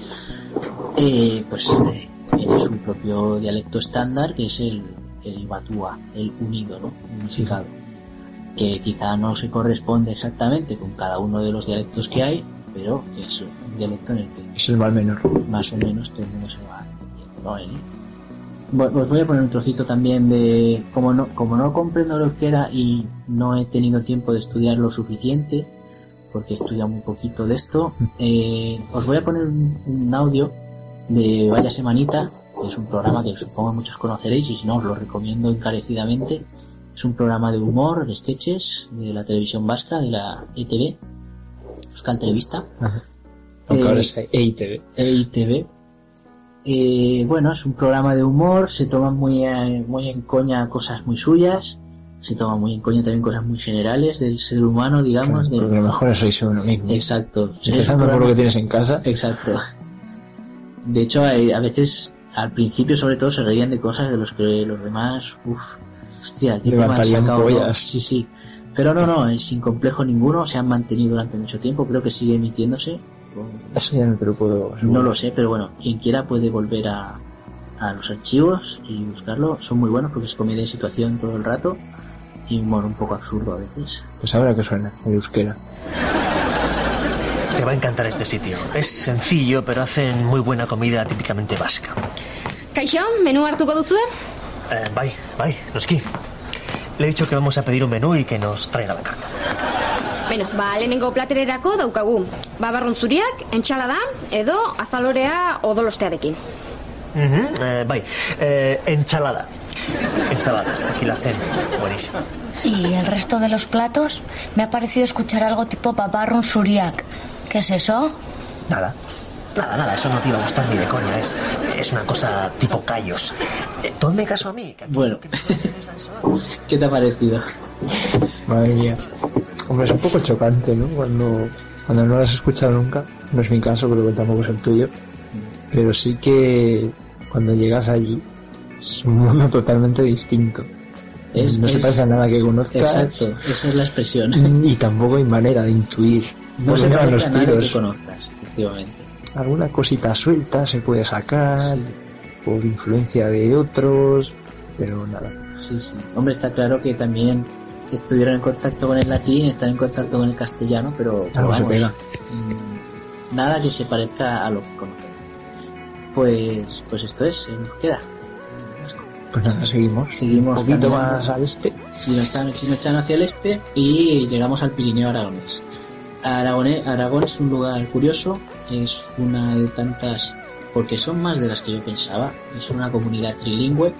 Speaker 1: Eh, pues eh, tiene su propio dialecto estándar que es el, el batúa, el unido, ¿no? Unificado. Que quizá no se corresponde exactamente con cada uno de los dialectos que hay, pero que es un dialecto en el que
Speaker 2: Es el mal menor.
Speaker 1: más o menos todo el mundo se va entendiendo, ¿no? El- Os voy a poner un trocito también de, como no, como no comprendo el euskera y no he tenido tiempo de estudiar lo suficiente, porque he estudiado muy poquito de esto, [LAUGHS] eh, os voy a poner un, un audio de Vaya Semanita, que es un programa que supongo muchos conoceréis y si no os lo recomiendo encarecidamente. Es un programa de humor, de sketches, de la televisión vasca, de la ETV, Euskal Televista.
Speaker 2: Aunque
Speaker 1: Eh,
Speaker 2: ahora es EITV.
Speaker 1: EITV. Eh, bueno, es un programa de humor, se toman muy, eh, muy en coña cosas muy suyas, se toman muy en coña también cosas muy generales del ser humano, digamos. de-
Speaker 2: Porque lo mejor es de uno mismo.
Speaker 1: Exacto.
Speaker 2: Empezando por lo que tienes en casa.
Speaker 1: Exacto. De hecho, hay- a veces, al principio sobre todo, se reían de cosas de los que los demás, uff, hostia, qué tema sacado. Sí, sí. Pero no, no, es sin complejo ninguno, se han mantenido durante mucho tiempo, creo que sigue emitiéndose.
Speaker 2: Eso ya no te lo puedo
Speaker 1: No lo sé, pero bueno, quien quiera puede volver a, a los archivos y buscarlo. Son muy buenos porque es comedia de situación todo el rato y humor un poco absurdo a veces.
Speaker 2: Pues ahora que suena, el euskera.
Speaker 6: Te va a encantar este sitio. Es sencillo, pero hacen muy buena comida típicamente vasca.
Speaker 11: Kaixo, menú hartuko duzue?
Speaker 6: Eh, bai, bai, noski. Le he dicho que vamos a pedir un menú y que nos traiga la carta.
Speaker 11: Beno, ba, lehenengo platererako daukagu. Babarrun zuriak, entxalada, edo azalorea odolostearekin.
Speaker 6: Ujú, eh, bai, eh, ensalada. Ensalada, aquí la hacen. Buenísimo.
Speaker 12: ¿Y el resto de los platos? Me ha parecido escuchar algo tipo paparrun suriak. ¿Qué es eso?
Speaker 6: Nada. Nada, nada, eso no te iba a gustar ni de coña. Es, es una cosa tipo callos. Eh, ¿Dónde caso a mí?
Speaker 1: Bueno, [LAUGHS] ¿qué te ha parecido?
Speaker 2: Madre mía. Hombre, es un poco chocante, ¿no? Cuando, cuando no lo has escuchado nunca. No es mi caso, creo que tampoco es el tuyo. Pero sí que cuando llegas allí es un mundo [LAUGHS] totalmente distinto.
Speaker 1: Es-
Speaker 2: no se
Speaker 1: es-
Speaker 2: parece a nada que conozcas.
Speaker 1: Exacto, esa es la expresión. [LAUGHS]
Speaker 2: Y tampoco hay manera de intuir.
Speaker 1: No se
Speaker 2: dónde van
Speaker 1: parece a
Speaker 2: los tiros.
Speaker 1: que conozcas, efectivamente.
Speaker 2: Alguna cosita suelta se puede sacar por influencia de otros, pero nada.
Speaker 1: Sí, sí. Hombre, está claro que también estuvieron en contacto con el latín, están en contacto con el castellano, pero, pero
Speaker 2: Algo se
Speaker 1: vamos,
Speaker 2: pega.
Speaker 1: mm, nada que se parezca a lo que conocemos. Pues, pues esto es, en euskera.
Speaker 2: Pues nada, seguimos.
Speaker 1: Seguimos
Speaker 2: Un poquito
Speaker 1: caminando.
Speaker 2: más al este.
Speaker 1: Chinochan, Chinochan hacia el este y llegamos al Pirineo aragonés. Aragone- Aragón es un lugar curioso, es una de tantas, porque son más de las que yo pensaba, es una comunidad trilingüe,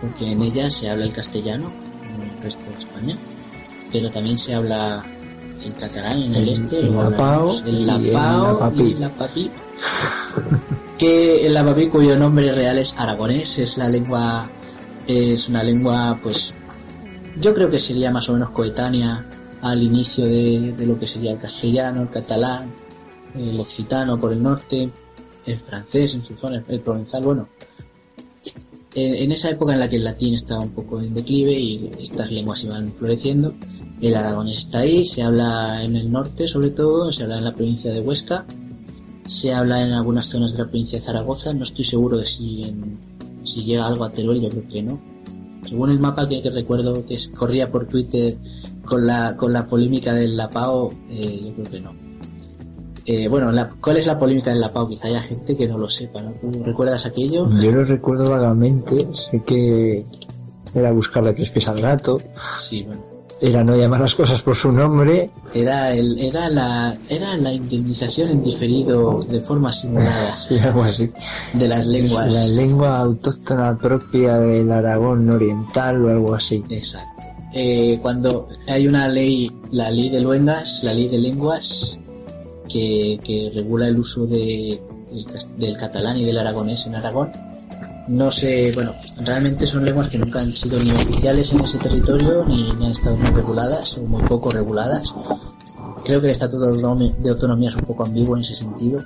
Speaker 1: porque en ella se habla el castellano, como en el resto de España, pero también se habla el catalán en el,
Speaker 2: El-
Speaker 1: este,
Speaker 2: el
Speaker 1: luego
Speaker 2: lapao
Speaker 1: el
Speaker 2: el
Speaker 1: lapao y el lapapí, [LAUGHS] que el lapapí cuyo nombre real es aragonés, es la lengua, es una lengua pues yo creo que sería más o menos coetánea al inicio de, de lo que sería el castellano, el catalán, el occitano por el norte, el francés en su zona, el provenzal, bueno. En, en esa época en la que el latín estaba un poco en declive y estas lenguas iban floreciendo, el aragonés está ahí, se habla en el norte sobre todo, se habla en la provincia de Huesca, se habla en algunas zonas de la provincia de Zaragoza, no estoy seguro de si, en- si llega algo a Teruel, yo creo que no. Según el mapa que, recuerdo que corría por Twitter con la, con la polémica del Lapao, eh, yo creo que no. Eh, bueno, la- ¿cuál es la polémica del Lapao? Quizá haya gente que no lo sepa, ¿no? ¿Tú recuerdas aquello?
Speaker 2: Yo lo recuerdo vagamente, sé que era buscarle tres pies al gato,
Speaker 1: Sí, bueno.
Speaker 2: era no llamar las cosas por su nombre,
Speaker 1: Era, el, era, la, era la indemnización en diferido de forma simulada [LAUGHS]
Speaker 2: sí, algo así.
Speaker 1: de las lenguas.
Speaker 2: La lengua autóctona propia del Aragón oriental o algo así.
Speaker 1: Exacto. Eh, cuando hay una ley, la ley de luengas, la ley de lenguas, que, que regula el uso de, del, del catalán y del aragonés en Aragón, no sé, bueno, realmente son lenguas que nunca han sido ni oficiales en ese territorio ni, ni han estado muy reguladas o muy poco reguladas. Creo que el Estatuto de Autonomía es un poco ambiguo en ese sentido.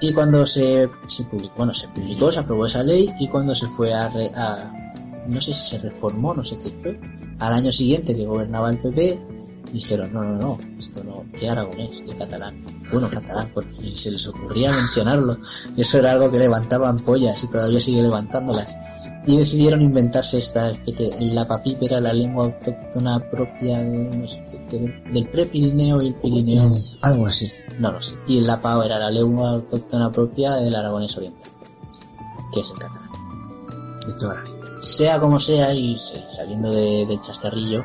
Speaker 1: Y cuando se, se publicó, bueno, se publicó, se aprobó esa ley y cuando se fue a, re- a- no sé si se reformó, no sé qué fue, al año siguiente que gobernaba el PP, dijeron, no, no, no, esto no, ¿qué aragonés? ¿Qué catalán? Bueno, catalán, ni se les ocurría mencionarlo. Eso era algo que levantaban pollas y todavía sigue levantándolas. Y decidieron inventarse esta especie, la papip era la lengua autóctona propia de, no sé, de- del prepirineo y el pirineo.
Speaker 2: Algo así.
Speaker 1: No lo sé. Y el lapao era la lengua autóctona propia del aragonés oriental, que es el catalán.
Speaker 2: De toda la vida.
Speaker 1: Sea como sea, y saliendo de- del chascarrillo,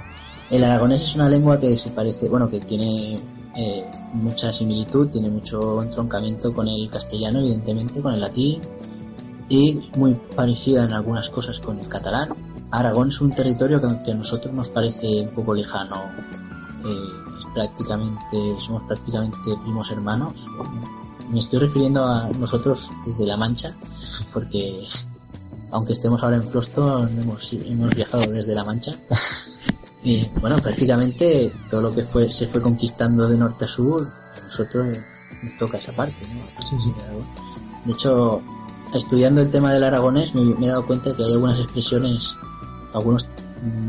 Speaker 1: el aragonés es una lengua que se parece, bueno, que tiene eh, mucha similitud, tiene mucho entroncamiento con el castellano, evidentemente, con el latín, y muy parecida en algunas cosas con el catalán. Aragón es un territorio que aunque a nosotros nos parece un poco lejano, eh, es prácticamente, somos prácticamente primos hermanos. Me estoy refiriendo a nosotros desde La Mancha, porque aunque estemos ahora en Floston, hemos, hemos viajado desde La Mancha. [LAUGHS] Y bueno, prácticamente todo lo que fue se fue conquistando de norte a sur, a nosotros nos toca esa parte, ¿no? De hecho, estudiando el tema del aragonés me, me he dado cuenta que hay algunas expresiones, algunos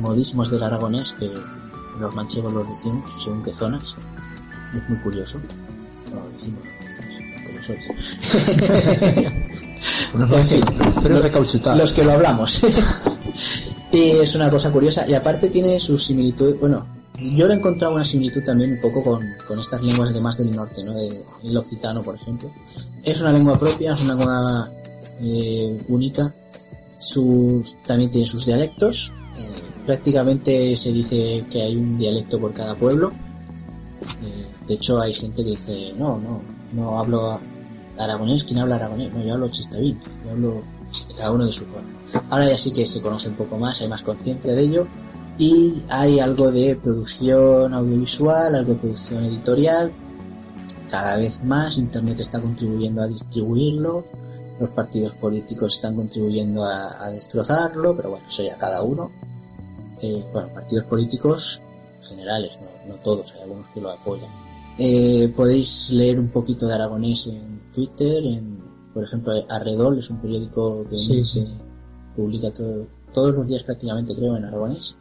Speaker 1: modismos del aragonés que los manchegos los decimos, según qué zonas. Es muy curioso. No lo decimos, que lo sois. [LAUGHS] [LAUGHS] En fin, los que lo hablamos. [LAUGHS] y es una cosa curiosa. Y aparte tiene sus similitudes. Bueno, yo le he encontrado una similitud también un poco con, con estas lenguas de más del norte, ¿no? El occitano, por ejemplo. Es una lengua propia, es una lengua eh, única. Sus, también tiene sus dialectos. Eh, prácticamente se dice que hay un dialecto por cada pueblo. Eh, de hecho, hay gente que dice, no, no, no hablo aragonés. ¿Quién habla aragonés? No, yo hablo chistavín. Yo hablo cada uno de su forma. Ahora ya sí que se conoce un poco más, hay más conciencia de ello. Y hay algo de producción audiovisual, algo de producción editorial. Cada vez más Internet está contribuyendo a distribuirlo. Los partidos políticos están contribuyendo a, a destrozarlo, pero bueno, eso ya cada uno. Eh, bueno, partidos políticos generales, no, no todos, hay algunos que lo apoyan. Eh, podéis leer un poquito de aragonés en Twitter, en, por ejemplo, Arredol es un periódico que,
Speaker 2: Sí, sí.
Speaker 1: Publica todo- todos los días prácticamente, creo, en aragonés.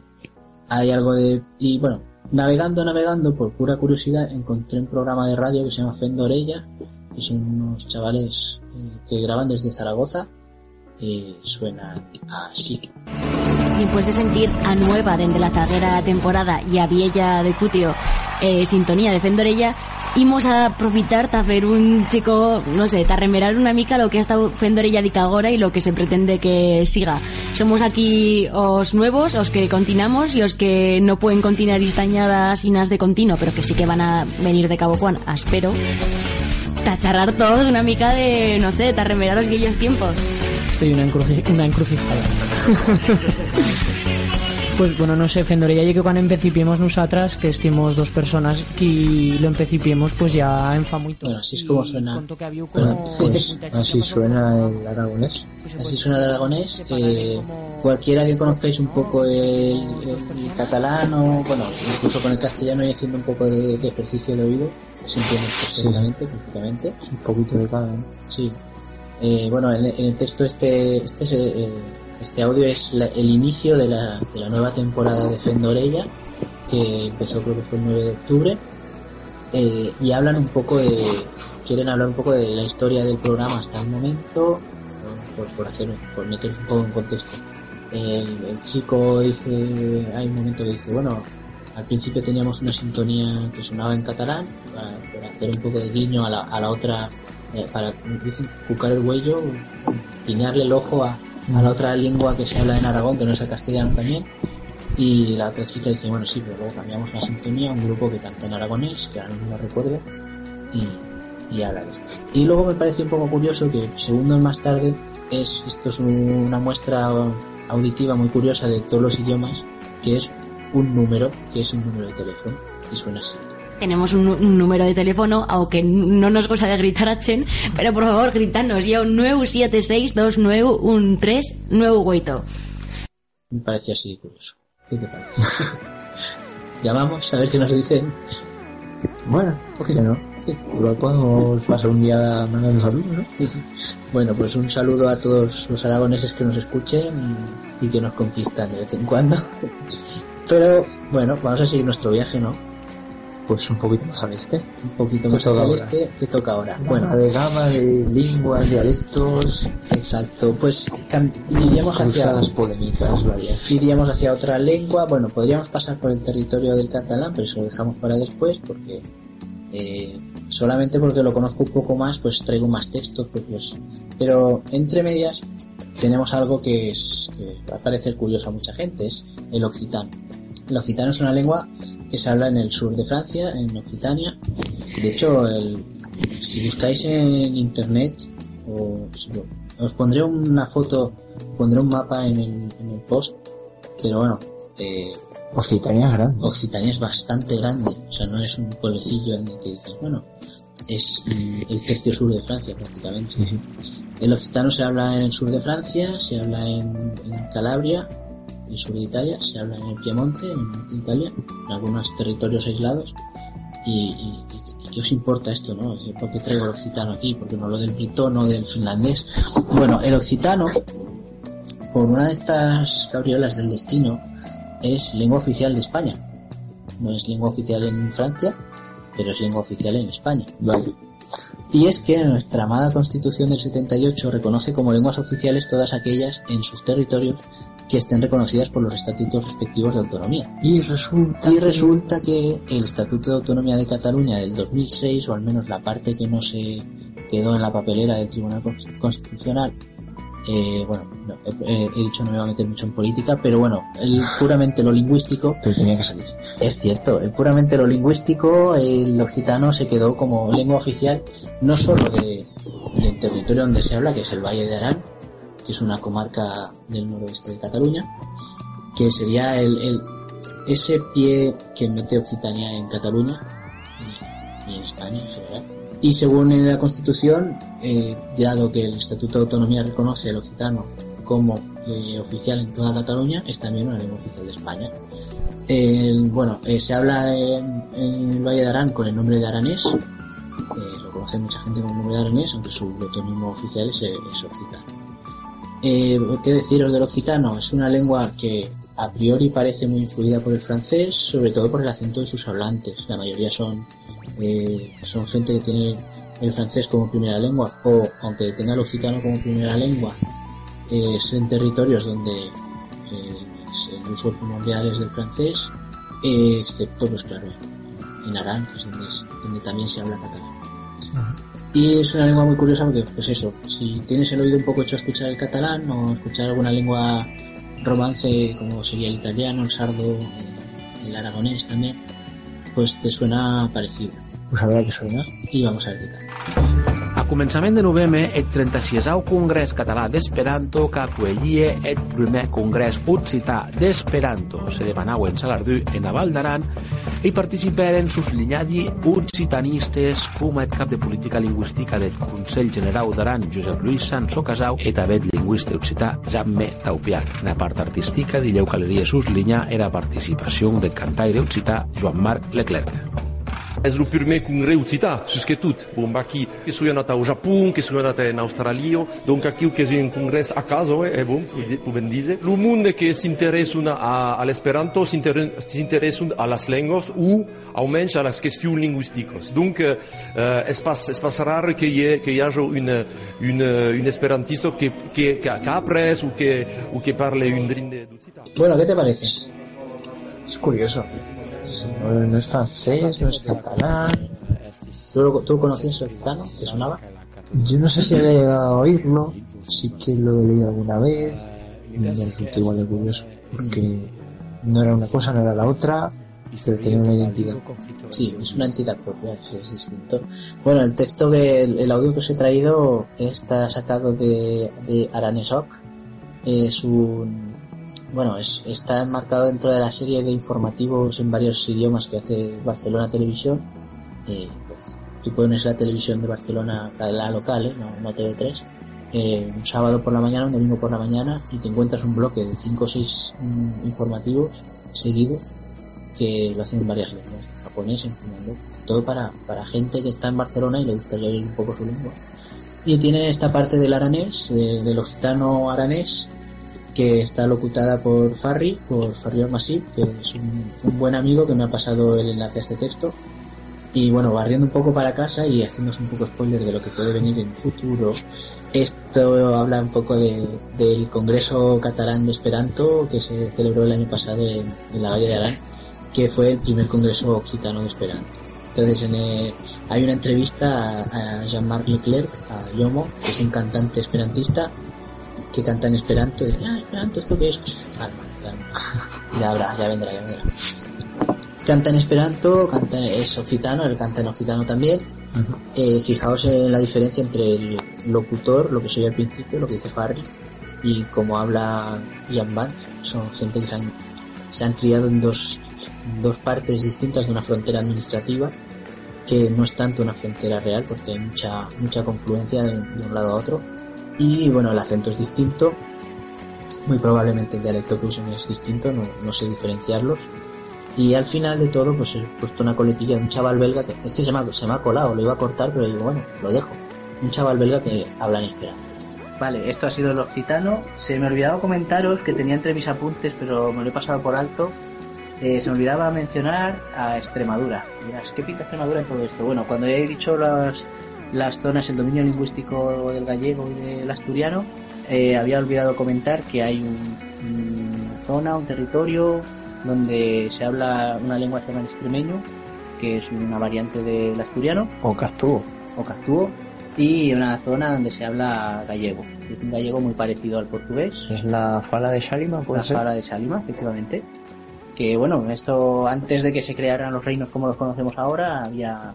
Speaker 1: Hay algo de... Y bueno, navegando, navegando, por pura curiosidad, encontré un programa de radio que se llama Fendorella, que son unos chavales eh, que graban desde Zaragoza. Eh, suena así.
Speaker 13: Después de sentir a nueva dende la zaguera temporada y a vieja de cutio eh, sintonía de Fendorella, imos a aprovechar para hacer un chico, no sé, para remerar una mica lo que ha estado Fendorella de agora y lo que se pretende que siga. Somos aquí os nuevos, os que continuamos y os que no pueden continuar estañadas y nas de continuo, pero que sí que van a venir de Cabo Juan, espero. Tacharrar todos una mica de, no sé, para remerar viejos tiempos.
Speaker 14: Estoy una, encruci- una encrucijada. [LAUGHS] pues bueno, no sé, Fendorella, yo que cuando empecipiemos nosotras, que estimos dos personas, que lo empecipiemos, pues ya en fa muy
Speaker 1: Bueno, así es como suena.
Speaker 14: que había
Speaker 1: Bueno,
Speaker 14: como...
Speaker 1: pues,
Speaker 2: Así suena el aragonés.
Speaker 1: Así suena el aragonés. Eh, cualquiera que conozcáis un poco el, el catalán o, bueno, incluso con el castellano y haciendo un poco de, de ejercicio de oído, se entiende perfectamente, prácticamente.
Speaker 2: Un poquito de cada, ¿no?
Speaker 1: Sí. Eh, bueno, en, en el texto este, este, es, eh, este audio es la- el inicio de la, de la nueva temporada de Fendorella, que empezó creo que fue el 9 de octubre, eh, y hablan un poco de, quieren hablar un poco de la historia del programa hasta el momento, por, por hacer, por meteros un poco en contexto. El, el chico dice, hay un momento que dice, bueno, al principio teníamos una sintonía que sonaba en catalán, para, para hacer un poco de guiño a la, a la otra, eh, para, dicen, cucar el huello, piñarle el ojo a, la otra lengua que se habla en Aragón, que no es el castellano también. Y la otra chica dice, bueno, sí, pero luego cambiamos la sintonía a un grupo que canta en aragonés, que ahora no lo recuerdo, y, y habla de esto. Y luego me pareció un poco curioso que segundos más tarde es, esto es un- una muestra auditiva muy curiosa de todos los idiomas, que es un número, que es un número de teléfono, y suena así.
Speaker 13: Tenemos un, un número de teléfono, aunque no nos goza de gritar a Chen, pero por favor, gritanos ya un 976291398.
Speaker 1: Me pareció así curioso. ¿Qué te parece? [LAUGHS] Llamamos a ver qué nos dicen.
Speaker 2: Bueno, ¿por qué no? Igual podemos pasar un día mandando saludos, ¿no?
Speaker 1: Bueno, pues un saludo a todos los aragoneses que nos escuchen y que nos conquistan de vez en cuando. [LAUGHS] Pero bueno, vamos a seguir nuestro viaje, ¿no?
Speaker 2: Pues un poquito más al este.
Speaker 1: Un poquito
Speaker 2: ¿Qué
Speaker 1: más hacia el este que toca ahora.
Speaker 2: Bueno,
Speaker 1: Bueno,
Speaker 2: de gama de lenguas, dialectos,
Speaker 1: exacto. Pues iríamos hacia,
Speaker 2: cruzadas polémicas varias.
Speaker 1: iríamos hacia otra lengua. Bueno, podríamos pasar por el territorio del catalán, pero eso lo dejamos para después porque eh, solamente porque lo conozco un poco más, pues traigo más textos propios. Pero entre medias tenemos algo que, es, que va a parecer curioso a mucha gente, es el occitano. El occitano es una lengua que se habla en el sur de Francia, en Occitania. De hecho, el, si buscáis en internet, o, si lo- os pondré una foto, pondré un mapa en el, en el post, pero bueno, eh,
Speaker 2: Occitania es grande.
Speaker 1: Occitania es bastante grande, o sea, no es un pueblecillo en el que dices, bueno, es el tercio sur de Francia prácticamente. El occitano se habla en el sur de Francia, se habla en, en Calabria, el sur de Italia, se habla en el Piemonte, en el norte de Italia, en algunos territorios aislados. Y- y qué os importa esto, no? ¿Por qué traigo el occitano aquí? Porque no lo del britón o del finlandés. Bueno, el occitano, por una de estas cabriolas del destino, es lengua oficial de España. No es lengua oficial en Francia, pero es lengua oficial en España.
Speaker 2: Vale.
Speaker 1: Y es que nuestra amada Constitución del 78 reconoce como lenguas oficiales todas aquellas en sus territorios que estén reconocidas por los estatutos respectivos de autonomía.
Speaker 2: Y resulta.
Speaker 1: Y resulta que el Estatuto de Autonomía de Cataluña del 2006, o al menos la parte que no se quedó en la papelera del Tribunal Const- Constitucional, eh, bueno, no, he, he dicho no me voy a meter mucho en política, pero bueno, el puramente lo lingüístico,
Speaker 2: Que tenía que salir.
Speaker 1: es cierto, el puramente lo lingüístico, el occitano se quedó como lengua oficial no solo de, del territorio donde se habla, que es el Valle de Arán, que es una comarca del noroeste de Cataluña, que sería el, ese pie que mete Occitania en Cataluña y, en España en general. Y según la Constitución, eh, dado que el Estatuto de Autonomía reconoce el occitano como eh, oficial en toda Cataluña, es también una lengua oficial de España. Bueno, eh, se habla en, el Valle de Arán con el nombre de aranés. Lo conoce mucha gente con el nombre de aranés, aunque su autónimo oficial es, es occitano. Eh, ¿Qué deciros del occitano? Es una lengua que a priori parece muy influida por el francés, sobre todo por el acento de sus hablantes. La mayoría son, eh, son gente que tiene el francés como primera lengua, o aunque tenga el occitano como primera lengua, eh, es en territorios donde el uso primordial es del francés, eh, excepto, pues claro, en Arán, es donde, donde también se habla catalán. Y es una lengua muy curiosa porque, pues eso, si tienes el oído un poco hecho a escuchar el catalán o escuchar alguna lengua romance como sería el italiano, el sardo, el, el aragonés también, pues te suena parecido.
Speaker 2: Pues habrá que suena.
Speaker 1: Y vamos a ver qué tal.
Speaker 15: Començament de novembre, el 36è Congrés Català d'Esperanto que acollia el primer Congrés Occità d'Esperanto se demanauen Salardú en Aval d'Aran i participaren sus linyadi occitanistes com el cap de política lingüística del Consell General d'Aran, Josep Lluís Sanso Casau, i també lingüista occità Jaume Taupiac. Na part artística, dilleu caleria sus linya era participació del cantaire occità Joan Marc Leclerc.
Speaker 16: És el primer congrès occità, sus que tot. Bon, aquí, que soy anat au Japó, que soy anat en Austràlia, donc aquí que és un congrès a casa, eh, bon, podem dir. El món que s'interessa a, a l'esperanto s'interessa a les llengües o almenys a les qüestions lingüístiques. Donc, eh, és, pas, és pas rar que hi, ha- que hi hagi un, un, un esperantista que, que, que, après o que, o que parle un drin de- d'occità.
Speaker 1: Bueno, ¿qué te parece?
Speaker 2: Es curioso. No, no es francés, no es catalán.
Speaker 1: ¿Tú, lo- tú conocías el occitano? ¿Te sonaba?
Speaker 2: Yo no sé si he llegado a oírlo, sí que lo he leído alguna vez. Me resultó igual de curioso, porque no era una cosa, no era la otra, pero tenía una identidad.
Speaker 1: Sí, es una entidad propia, es, es distinto. Bueno, el texto que, el, el audio que os he traído está sacado de, de Aranesok. Es un, bueno, es, está enmarcado dentro de la serie de informativos en varios idiomas que hace Barcelona Televisión. Eh, pues, tú la televisión de Barcelona, la, la local, ¿eh? no, no TV3, eh, un sábado por la mañana, un domingo por la mañana, y te encuentras un bloque de 5 o 6 informativos seguidos que lo hacen en varias lenguas, en japonés, en finlandés, todo para, para gente que está en Barcelona y le gustaría oír un poco su lengua. Y tiene esta parte del aranés, de- del occitano aranés, que está locutada por Farri, por Farri Masip, que es un, un buen amigo que me ha pasado el enlace a este texto.
Speaker 17: Y bueno, barriendo un poco para casa y haciéndose un poco spoiler de lo que puede venir en el futuro, esto habla un poco de- del Congreso Catalán de Esperanto que se celebró el año pasado en, en la Valle de Arán, que fue el primer Congreso Occitano de Esperanto. Entonces en el- hay una entrevista a, a Jean-Marc Leclerc, a Yomo, que es un cantante esperantista, que canta en Esperanto, y ah, Esperanto, ¿esto qué es? Calma, calma. Ya habrá, ya vendrá, ya vendrá. Canta en Esperanto, canta, es occitano, él canta en occitano también. Eh, fijaos en la diferencia entre el locutor, lo que soy al principio, lo que dice Farry, y cómo habla Ian Van. Son gente que se han, se han criado en dos, dos partes distintas de una frontera administrativa, que no es tanto una frontera real, porque hay mucha, mucha confluencia de, de un lado a otro. Y bueno, el acento es distinto, muy probablemente el dialecto que usen es distinto, no, no sé diferenciarlos. Y al final de todo, pues he puesto una coletilla de un chaval belga que es que se me, ha, colado, lo iba a cortar, pero digo, bueno, lo dejo. Un chaval belga que habla en esperanto.
Speaker 1: Vale, esto ha sido el occitano. Se me olvidaba comentaros que tenía entre mis apuntes, pero me lo he pasado por alto. Eh, se me olvidaba mencionar a Extremadura. Dirás, ¿qué pinta Extremadura en todo esto? Bueno, cuando he dicho las, las zonas, el dominio lingüístico del gallego y del asturiano, eh, había olvidado comentar que hay un- una zona, un territorio donde se habla una lengua que se llama el extremeño, que es una variante del asturiano,
Speaker 2: O Castúo.
Speaker 1: o castúo, y una zona donde se habla gallego. Es un gallego muy parecido al portugués.
Speaker 2: Es la fala de Shalima, puede
Speaker 1: La
Speaker 2: ser.
Speaker 1: fala de Salima, efectivamente. Que bueno, esto antes de que se crearan los reinos como los conocemos ahora, había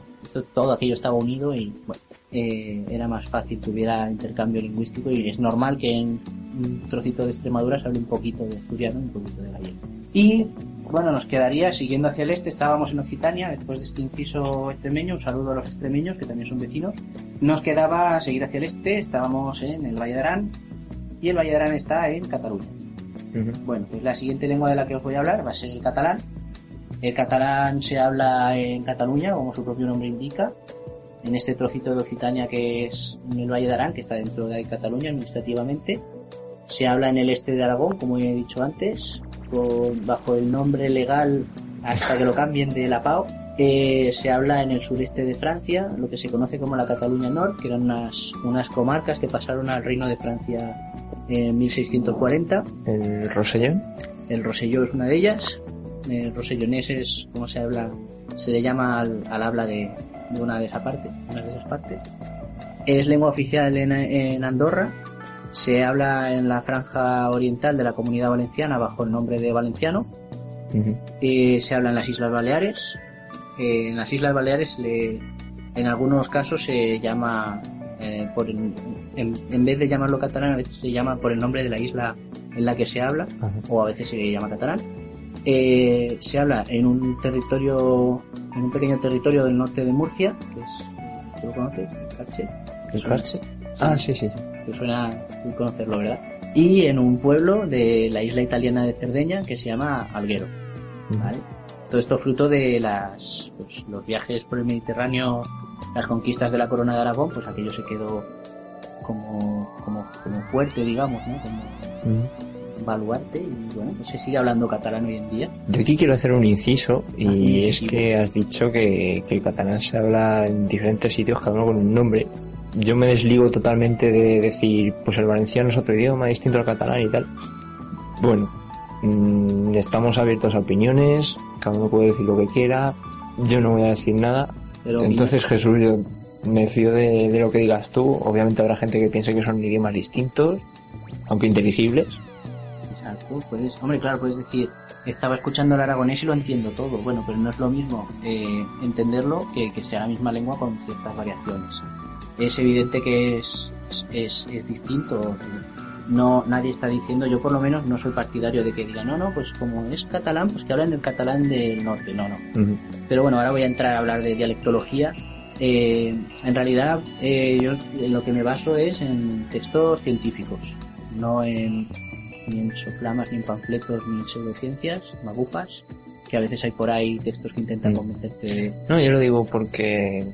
Speaker 1: todo aquello estaba unido y bueno, eh, era más fácil que hubiera intercambio lingüístico y es normal que en un trocito de Extremadura se hable un poquito de asturiano y un poquito de gallego. Y bueno, nos quedaría siguiendo hacia el este, estábamos en Occitania, después de este inciso extremeño, un saludo a los extremeños que también son vecinos. Nos quedaba seguir hacia el este, estábamos en el Valle de Arán y el Valle de Arán está en Cataluña. Bueno, pues la siguiente lengua de la que os voy a hablar va a ser el catalán. El catalán se habla en Cataluña, como su propio nombre indica, en este trocito de Occitania que es en el Valle que está dentro de Cataluña administrativamente. Se habla en el este de Aragón, como he dicho antes, con- bajo el nombre legal hasta que lo cambien de la PAO. Eh, se habla en el sureste de Francia, lo que se conoce como la Cataluña Norte, que eran unas, unas comarcas que pasaron al Reino de Francia en 1640.
Speaker 2: El Rosellón.
Speaker 1: El Roselló es una de ellas. El rosellonés es, como se habla, se le llama al, al habla de, de una de esas partes, una de esas partes. Es lengua oficial en, en Andorra. Se habla en la franja oriental de la comunidad valenciana bajo el nombre de valenciano. Eh, se habla en las Islas Baleares. Eh, en las Islas Baleares le- en algunos casos se llama, eh, por en, en vez de llamarlo catalán, a veces se llama por el nombre de la isla en la que se habla, o a veces se llama catalán. Eh, se habla en un territorio, en un pequeño territorio del norte de Murcia, que es, ¿tú lo conoces? El Carche.
Speaker 2: ¿El Carche? Ah, sí, sí.
Speaker 1: Que suena conocerlo, ¿verdad? Y en un pueblo de la isla italiana de Cerdeña que se llama Alguero. ¿vale? Todo esto fruto de las, pues, los viajes por el Mediterráneo, las conquistas de la corona de Aragón, pues aquello se quedó como, como, como fuerte, digamos, ¿no? Como baluarte y bueno, pues se sigue hablando catalán hoy en día.
Speaker 2: Yo aquí quiero hacer un inciso y es que has dicho que, que el catalán se habla en diferentes sitios, cada uno con un nombre. Yo me desligo totalmente de decir, pues el valenciano es otro idioma distinto al catalán y tal. Bueno, mm, estamos abiertos a opiniones, cada uno puede decir lo que quiera, yo no voy a decir nada.
Speaker 1: Pero
Speaker 2: Entonces Jesús, yo me fío de, de lo que digas tú. Obviamente habrá gente que piense que son idiomas distintos, aunque inteligibles.
Speaker 1: Exacto, puedes, hombre, claro, puedes decir, estaba escuchando el aragonés y lo entiendo todo. Bueno, pero no es lo mismo eh, entenderlo que que sea la misma lengua con ciertas variaciones. Es evidente que es, es, es distinto. No, nadie está diciendo, yo por lo menos no soy partidario de que diga, no, no, pues como es catalán, pues que hablan el catalán del norte. No, no. Pero bueno, ahora voy a entrar a hablar de dialectología. Eh, en realidad, eh, yo en lo que me baso es en textos científicos, no en ni en soflamas, ni en panfletos, ni en pseudociencias, magufas, que a veces hay por ahí textos que intentan convencerte de...
Speaker 2: No, yo lo digo porque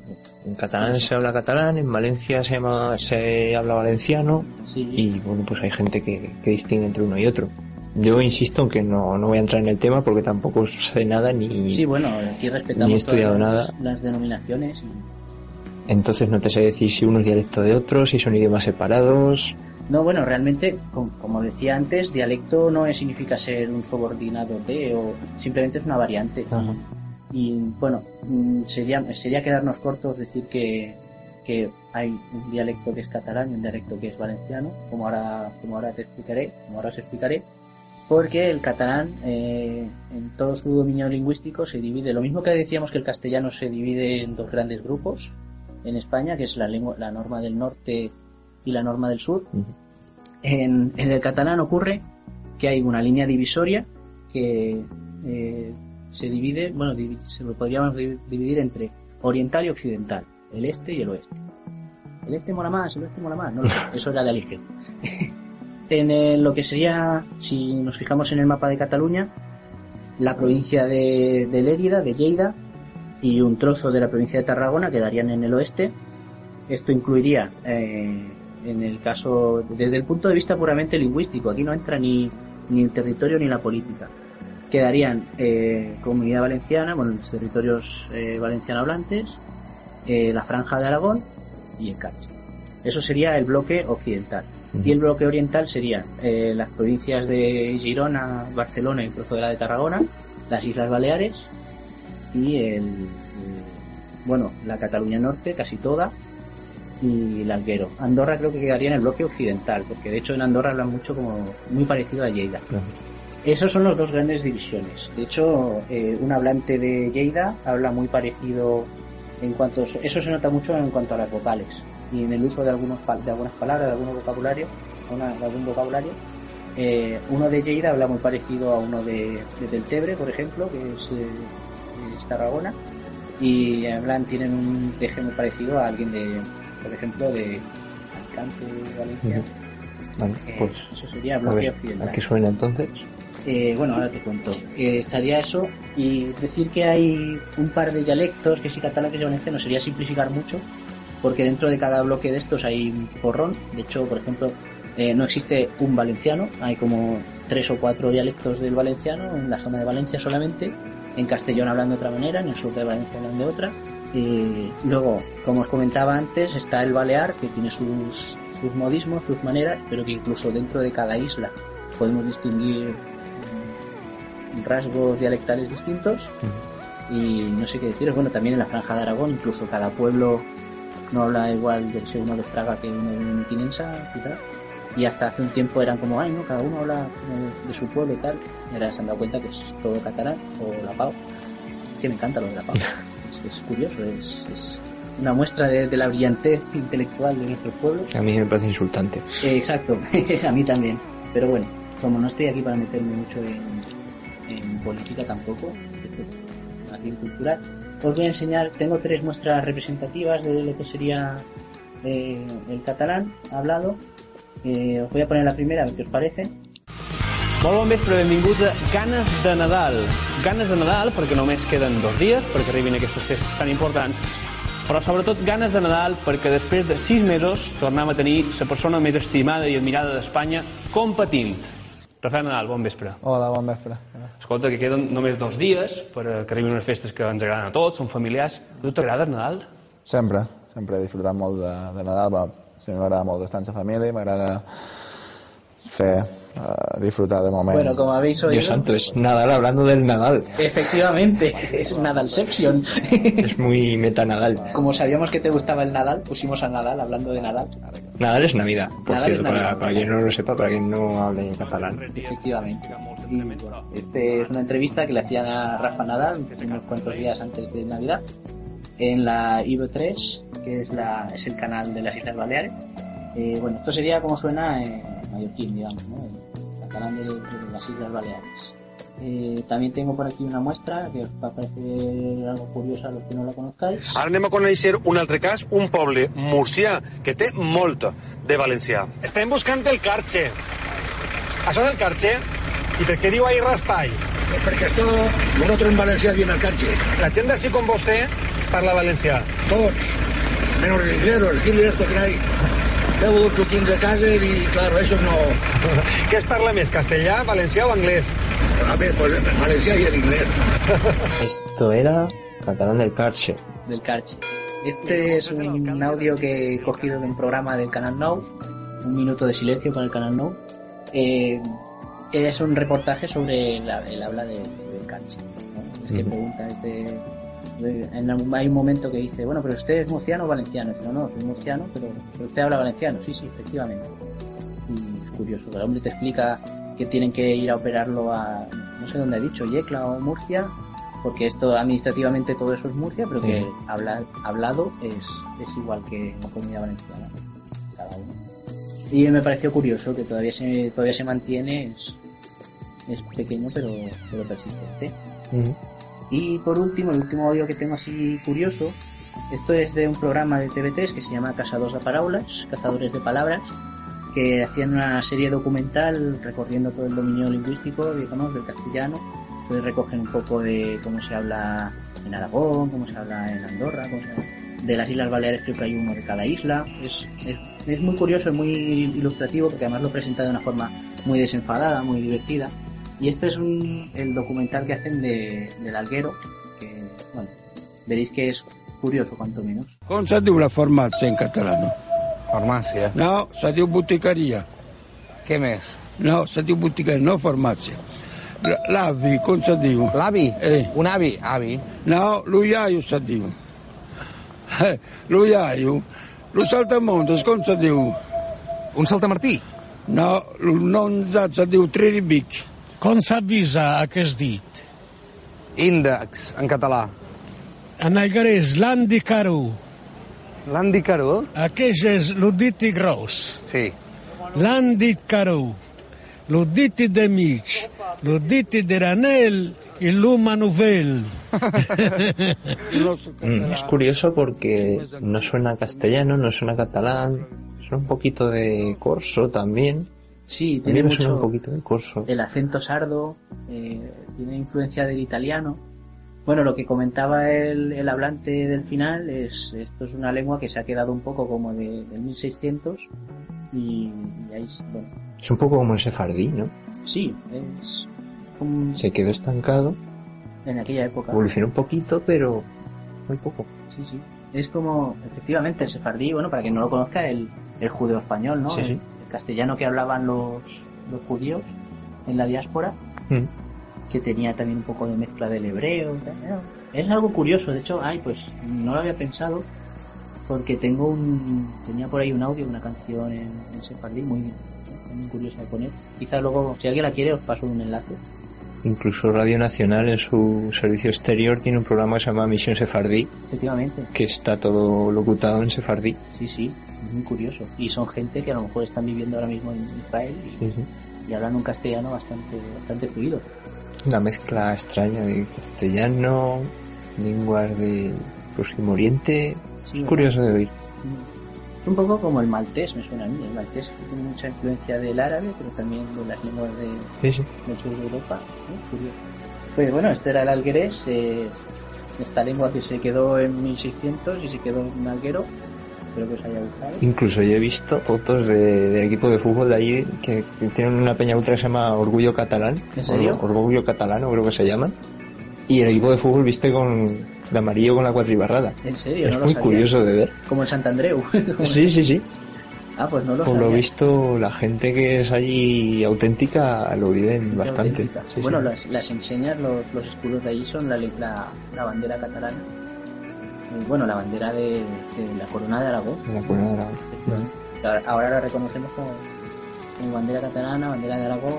Speaker 2: en catalán se habla catalán, en Valencia se, llama, se habla valenciano y bueno, pues hay gente que, que distingue entre uno y otro. Yo insisto en que no, no voy a entrar en el tema porque tampoco sé nada ni,
Speaker 1: Sí, bueno, aquí respetamos
Speaker 2: ni he estudiado
Speaker 1: todas
Speaker 2: nada.
Speaker 1: las denominaciones. y-
Speaker 2: Entonces no te sé decir si uno es dialecto de otro, si son idiomas separados.
Speaker 1: No, bueno, realmente, com- como decía antes, dialecto no significa ser un subordinado de o simplemente es una variante. Y bueno, mm, sería, sería quedarnos cortos decir que, que hay un dialecto que es catalán y un dialecto que es valenciano, como ahora, como ahora te explicaré, como ahora os explicaré, porque el catalán, eh, en todo su dominio lingüístico, se divide, lo mismo que decíamos que el castellano se divide en dos grandes grupos en España, que es la lengua, la norma del norte y la norma del sur. En, en el catalán ocurre que hay una línea divisoria que eh, se divide, bueno, divi- se lo podríamos divi- dividir entre oriental y occidental, el este y el oeste. El este mola más, el oeste mola más, no eso era de Aligio. [LAUGHS] en el- lo que sería, si nos fijamos en el mapa de Cataluña, la provincia de, de Lérida, de Lleida, y un trozo de la provincia de Tarragona quedarían en el oeste. Esto incluiría, eh, en el caso, desde el punto de vista puramente lingüístico, aquí no entra ni, ni el territorio ni la política. Quedarían eh, Comunidad Valenciana, bueno, los territorios eh, valenciano hablantes, eh, la Franja de Aragón y el Carchi. Eso sería el bloque occidental. Y el bloque oriental serían eh, las provincias de Girona, Barcelona y trozo de la de Tarragona, las Islas Baleares y el- bueno, la Cataluña Norte, casi toda, y el Alguero. Andorra creo que quedaría en el bloque occidental, porque de hecho en Andorra hablan mucho como muy parecido a Lleida. Esos son los dos grandes divisiones. De hecho, eh, un hablante de Lleida habla muy parecido en cuanto eso se nota mucho en cuanto a las vocales y en el uso de algunos de algunas palabras, de algún vocabulario, una- de algún vocabulario. Eh, uno de Lleida habla muy parecido a uno de, de Deltebre, por ejemplo, que es, eh, es Tarragona, y hablan tienen un deje muy parecido a alguien de, por ejemplo, de Alicante, Valencia.
Speaker 2: Vale,
Speaker 1: Eh,
Speaker 2: pues.
Speaker 1: eso sería bloque occidental.
Speaker 2: ¿a qué suena entonces?
Speaker 1: Eh, bueno, ahora te cuento. Eh, estaría eso y decir que hay un par de dialectos, que si catalán que si valenciano, sería simplificar mucho, porque dentro de cada bloque de estos hay un porrón. De hecho, por ejemplo, eh, no existe un valenciano, hay como tres o cuatro dialectos del valenciano en la zona de Valencia solamente. En Castellón hablan de otra manera, en el sur de Valencia hablan de otra. Eh, luego, como os comentaba antes, está el balear, que tiene sus, sus modismos, sus maneras, pero que incluso dentro de cada isla podemos distinguir mm, rasgos dialectales distintos. Y no sé qué deciros, bueno, también en la franja de Aragón, incluso cada pueblo no habla igual de ser uno de Fraga que uno de Mequinensa, quizá. Y hasta hace un tiempo eran como, ay, no, cada uno habla como de, de su pueblo y tal. Y ahora se han dado cuenta que es todo catalán o la PAO. Que me encanta lo de la PAO. [LAUGHS] es, es curioso, es, es una muestra de, de la brillantez intelectual de nuestro pueblo.
Speaker 2: A mí me parece insultante.
Speaker 1: Eh, exacto, [LAUGHS] a mí también. Pero bueno, como no estoy aquí para meterme mucho en, en política tampoco, aquí en cultural, os voy a enseñar, tengo tres muestras representativas de lo que sería eh, el catalán hablado. Eh, os voy a poner la primera, a ver qué os parece.
Speaker 18: Molt bon vespre, benvinguts a Ganes de Nadal. Ganes de Nadal perquè només queden dos dies perquè arribin aquestes festes tan importants, però sobretot ganes de Nadal perquè després de sis mesos tornem a tenir la persona més estimada i admirada d'Espanya competint. Rafael Nadal, bon vespre.
Speaker 19: Hola, bon vespre.
Speaker 18: Escolta, que queden només dos dies per a que arribin unes festes que ens agraden a tots, són familiars. A tu t'agrada Nadal?
Speaker 19: Sempre, sempre he disfrutat molt de, de Nadal, va, sempre m'agrada molt estar amb la família, m'agrada fer, disfrutar de moments.
Speaker 1: Bueno, como habéis oído,
Speaker 2: Dios santo, es Nadal hablando del Nadal.
Speaker 1: efectivamente, es Nadalception. [LAUGHS]
Speaker 2: Es muy meta Nadal.
Speaker 1: Como sabíamos que te gustaba el Nadal, pusimos a Nadal hablando de Nadal.
Speaker 2: Nadal es Navidad, por
Speaker 1: Nadal
Speaker 2: cierto,
Speaker 1: Navidad.
Speaker 2: Para, para quien no lo sepa, para quien no hable catalán.
Speaker 1: Efectivamente. Y, bueno, este es una entrevista que le hacían a Rafa Nadal unos cuantos días antes de Navidad en la IB3, que es, la, es el canal de las Islas Baleares. Eh, bueno, esto sería como suena en mallorquín, digamos, ¿no? El canal de, de las Islas Baleares. Eh, también tengo por aquí una muestra que os va a parecer algo curiosa a los que no la conozcáis.
Speaker 20: Ara anem a conèixer un altre cas, un poble murcià que té molt de valencià. Estem buscant el Carxe. Això és el Carxe? I per què diu ahí raspall?
Speaker 21: Perquè esto nosotros en Valencia diem el Carche.
Speaker 20: La gent d'ací com vostè parla valencià.
Speaker 21: Tots, menos los ingleros, aquí esto que hay.
Speaker 22: Deu suquins de casa i, claro, eso no...
Speaker 20: Què es parla més, castellà, valencià o anglès?
Speaker 22: A ver, pues valencià i en inglés.
Speaker 2: Esto era catalán del Carche.
Speaker 1: del Carche. Este es un audio que he cogido de un programa del Canal Now, un minuto de silencio para el Canal Now. Eh, es un reportaje sobre la- el habla de- del Carche. ¿no? Es que pregunta este, en algún- hay un momento que dice, bueno, pero usted es murciano o valenciano. Dice, no, no, soy murciano, pero, pero usted habla valenciano. Sí, sí, efectivamente. Y es curioso, el hombre te explica que tienen que ir a operarlo a, no sé dónde ha dicho, Yecla o Murcia, porque esto administrativamente todo eso es Murcia, pero que
Speaker 2: Sí.
Speaker 1: hablado es, es igual que en la comunidad valenciana, cada uno. Y me pareció curioso que todavía se, todavía se mantiene, es, es pequeño pero, pero persistente. Y por último, el último audio que tengo así curioso, esto es de un programa de TV3 que se llama Casados de Palabras, Cazadores de Palabras, que hacían una serie documental recorriendo todo el dominio lingüístico, digamos, del castellano. Entonces recogen un poco de cómo se habla en Aragón, cómo se habla en Andorra, cómo se habla- de las Islas Baleares creo que hay uno de cada isla. Es, es, es muy curioso, es muy ilustrativo porque además lo presenta de una forma muy desenfadada, muy divertida. Y este es un, el documental que hacen de, del alguero, que, bueno, veréis que es curioso cuanto menos.
Speaker 21: Com se diu la farmàcia en català?
Speaker 23: Farmàcia.
Speaker 21: No, se diu botiqueria.
Speaker 23: Què més?
Speaker 21: No, se diu botiqueria, no farmàcia. L'avi, com se diu?
Speaker 23: L'avi?
Speaker 21: Eh.
Speaker 23: Un avi? Avi?
Speaker 21: No, l'uiaio se diu. Eh, l'uiaio. Lo saltamontes, com se diu?
Speaker 23: Un saltamartí?
Speaker 21: No, lo nonzat se diu triribic.
Speaker 24: Com s'avisa aquest dit?
Speaker 23: Índex, en català.
Speaker 24: En alguerès, l'Andy Caró.
Speaker 23: L'Andy Caró?
Speaker 24: Aquest és l'uditi gros.
Speaker 23: Sí.
Speaker 24: L'Andy Caró. L'uditi de mig. L'uditi de ranel i l'uma novel. [LAUGHS]
Speaker 2: Mm, es curioso porque no suena castellano, no suena catalán, suena un poquito de corso también.
Speaker 1: Sí, tiene mucho
Speaker 2: un poquito de corso.
Speaker 1: el acento sardo, eh, tiene influencia del italiano. Bueno, lo que comentaba el, el hablante del final es, esto es una lengua que se ha quedado un poco como de, del 1600 y, y ahí, sí, bueno,
Speaker 2: Es un poco como el sefardí, ¿no?
Speaker 1: sí, es un-
Speaker 2: Se quedó estancado,
Speaker 1: en aquella época.
Speaker 2: evolucionó un poquito, pero muy poco.
Speaker 1: Sí, sí. Es como, efectivamente, el sefardí, bueno, para quien no lo conozca, el, el judeo español, ¿no?
Speaker 2: Sí, sí.
Speaker 1: El castellano que hablaban los, los judíos en la diáspora,
Speaker 2: Mm.
Speaker 1: que tenía también un poco de mezcla del hebreo. Es algo curioso, de hecho, ay, pues no lo había pensado, porque tengo un, tenía por ahí un audio, una canción en, en sefardí muy, muy curiosa de poner. Quizá luego, si alguien la quiere, os paso un enlace.
Speaker 2: Incluso Radio Nacional en su servicio exterior tiene un programa que se llama Misión Sefardí,
Speaker 1: Efectivamente.
Speaker 2: que está todo locutado en sefardí.
Speaker 1: Sí, sí, muy curioso. Y son gente que a lo mejor están viviendo ahora mismo en Israel y,
Speaker 2: Sí, sí.
Speaker 1: y hablan un castellano bastante, bastante fluido.
Speaker 2: Una mezcla extraña de castellano, lenguas de Próximo Oriente.
Speaker 1: Sí,
Speaker 2: es curioso de oír.
Speaker 1: Es un poco como el maltés, me suena a mí. El maltés tiene mucha influencia del árabe, pero también de las lenguas de,
Speaker 2: Sí,
Speaker 1: del sur de Europa. Curioso. Pues bueno, este era el alguerés, eh, esta lengua que se quedó en 1600 y se quedó en un alguero. Espero que os haya gustado.
Speaker 2: Incluso yo he visto fotos de- del equipo de fútbol de allí que, que tienen una peña ultra que se llama Orgullo Catalán.
Speaker 1: ¿En serio?
Speaker 2: Or- Orgullo Catalano creo que se llama. Y el equipo de fútbol viste con de amarillo con la cuatribarrada.
Speaker 1: ¿En serio?
Speaker 2: Es
Speaker 1: no lo
Speaker 2: muy curioso de ver.
Speaker 1: Como el Santandreu. [LAUGHS]
Speaker 2: Sí, sí, sí.
Speaker 1: ah, pues no lo
Speaker 2: Por lo
Speaker 1: sabía.
Speaker 2: visto, la gente que es allí auténtica lo viven bastante. Sí,
Speaker 1: bueno,
Speaker 2: sí.
Speaker 1: Las, las enseñas, los, los escudos de allí son la, la, la bandera catalana. Bueno, la bandera de, de la corona de Aragón.
Speaker 2: La corona de Aragón.
Speaker 1: Ahora, ahora la reconocemos como, como bandera catalana, bandera de Aragón,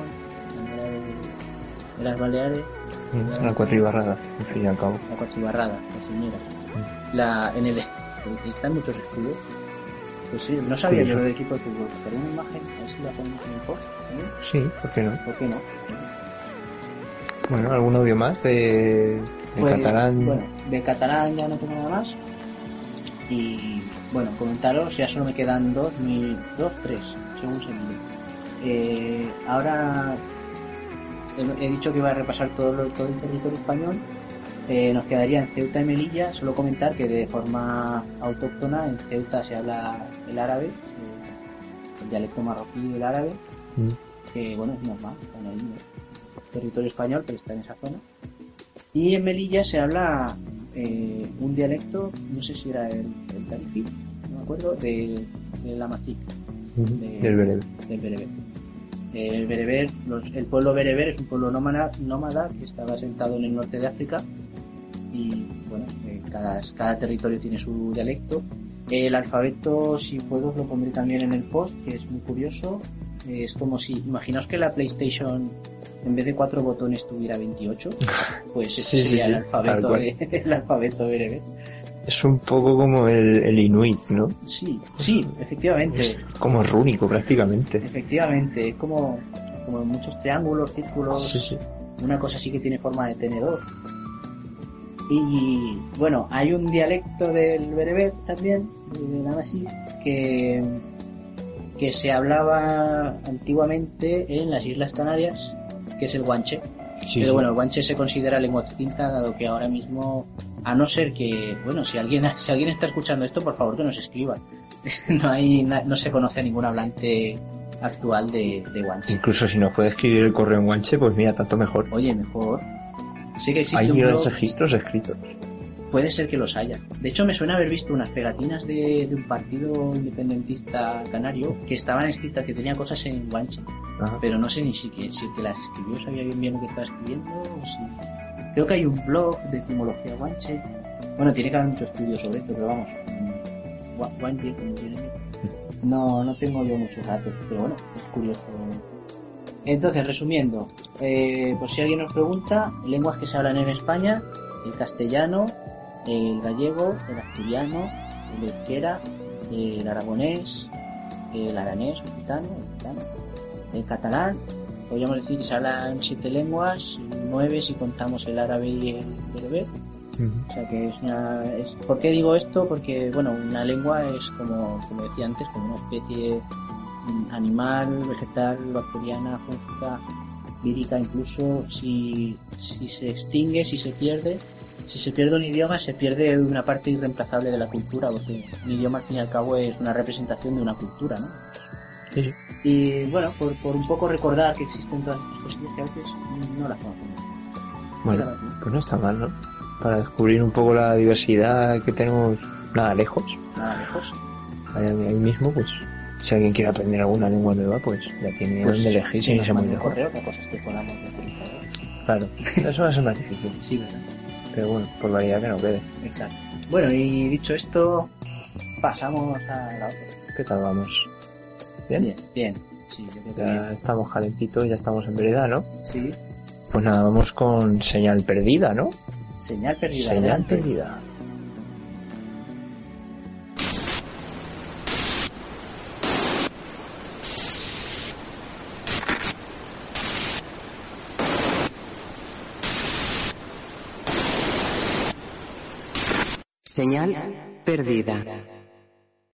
Speaker 1: bandera de, de las Baleares,
Speaker 2: Mm, La cuatribarrada, al fin y al cabo.
Speaker 1: la cuatribarrada, la señora. La, en el están muchos escudos. Pues sí, no sabía yo del equipo de fútbol. Pero una imagen, a ver si la ponemos en el post.
Speaker 2: Sí, ¿por qué no?
Speaker 1: ¿Por qué no?
Speaker 2: Bueno, ¿algún audio más de
Speaker 1: Pues,
Speaker 2: catalán?
Speaker 1: Bueno, de catalán ya no tengo nada más. Y bueno, comentaros, ya solo me quedan dos, ni dos, tres, según se mire. Eh, ahora he, he dicho que iba a repasar todo, lo- todo el territorio español. Eh, nos quedaría en Ceuta y Melilla, solo comentar que de forma autóctona en Ceuta se habla el árabe, eh, dialecto marroquí y el árabe,
Speaker 2: Mm.
Speaker 1: que bueno, es normal. Es territorio español, pero está en esa zona. Y en Melilla se habla eh, un dialecto, no sé si era el, el tarifi, no me acuerdo, de, del amazic. de-
Speaker 2: Del bereber.
Speaker 1: Del bereber. El bereber, los- el pueblo bereber es un pueblo nómada, nómada que estaba asentado en el norte de África y bueno, eh, cada, cada territorio tiene su dialecto. El alfabeto, si puedo, lo pondré también en el post, que es muy curioso. Es como si, imaginaos que la PlayStation en vez de cuatro botones tuviera 28, [LAUGHS] pues
Speaker 2: Sí,
Speaker 1: sería
Speaker 2: sí, [LAUGHS]
Speaker 1: el alfabeto, de- el alfabeto bereber.
Speaker 2: Es un poco como el, el inuit, ¿no?
Speaker 1: Sí, sí, efectivamente.
Speaker 2: Es como rúnico prácticamente.
Speaker 1: Efectivamente, es como, como muchos triángulos, círculos,
Speaker 2: Sí,
Speaker 1: una cosa así que tiene forma de tenedor. Y bueno, hay un dialecto del bereber también, de nada así, que, que se hablaba antiguamente en las Islas Canarias, que es el guanche.
Speaker 2: Sí,
Speaker 1: Pero
Speaker 2: sí.
Speaker 1: bueno, el guanche se considera lengua extinta, dado que ahora mismo, a no ser que, bueno, si alguien, [LAUGHS] si alguien está escuchando esto, por favor que nos escriba. [LAUGHS] no hay, no se conoce a ningún hablante actual de, de guanche.
Speaker 2: Incluso si nos puede escribir el correo en guanche, pues mira, tanto mejor.
Speaker 1: Oye, mejor. Sí que existe
Speaker 2: Hay
Speaker 1: un blog,
Speaker 2: registros escritos.
Speaker 1: Puede ser que los haya. De hecho, me suena haber visto unas pegatinas de, de un partido independentista canario que estaban escritas, que tenía cosas en guanche. Pero no sé ni si, que, si el que las escribió sabía bien bien lo que estaba escribiendo o si... Creo que hay un blog de etimología guanche. Bueno, tiene que haber mucho estudio sobre esto, pero vamos. mm, gua- Guanche, como tiene No, no tengo yo muchos datos, pero bueno, es curioso. Entonces, resumiendo, eh, por si alguien nos pregunta, lenguas que se hablan en España, el castellano, el gallego, el asturiano, el euskera, el aragonés, el aranés, el gitano, el gitano, el catalán, podríamos decir que se hablan siete lenguas, nueve si contamos el árabe y el bereber. O sea que es una... Es, ¿Por qué digo esto? Porque, bueno, una lengua es como, como decía antes, como una especie mm, animal, vegetal, bacteriana, fúngica, lírica, incluso si, si se extingue, si se pierde, si se pierde un idioma, se pierde una parte irreemplazable de la cultura, porque un idioma al fin y al cabo es una representación de una cultura, ¿no?
Speaker 2: Sí, sí.
Speaker 1: Y bueno, por, por un poco recordar que existen todas estas cosillas que a veces no las conocemos.
Speaker 2: Bueno, pues no está mal, ¿no? Para descubrir un poco la diversidad que tenemos nada lejos.
Speaker 1: Nada lejos.
Speaker 2: Ahí, ahí mismo, pues, si alguien quiere aprender alguna lengua nueva, pues ya tiene
Speaker 1: Pues,
Speaker 2: donde elegir
Speaker 1: sí,
Speaker 2: sin irse muy lejos.
Speaker 1: correo, que cosas que podamos.
Speaker 2: Claro, eso va a ser más difícil.
Speaker 1: Sí, ¿verdad?
Speaker 2: Pero bueno, por variedad que no quede.
Speaker 1: Exacto. Bueno, y dicho esto, pasamos a la otra.
Speaker 2: ¿Qué tal vamos? ¿Bien?
Speaker 1: Bien, bien. Sí, yo creo que
Speaker 2: Ya
Speaker 1: bien.
Speaker 2: estamos calentitos, ya estamos en vereda, ¿no?
Speaker 1: Sí.
Speaker 2: Pues nada, vamos con señal perdida, ¿no?
Speaker 1: Señal perdida.
Speaker 2: Señal
Speaker 1: adelante.
Speaker 2: perdida.
Speaker 25: Señal perdida.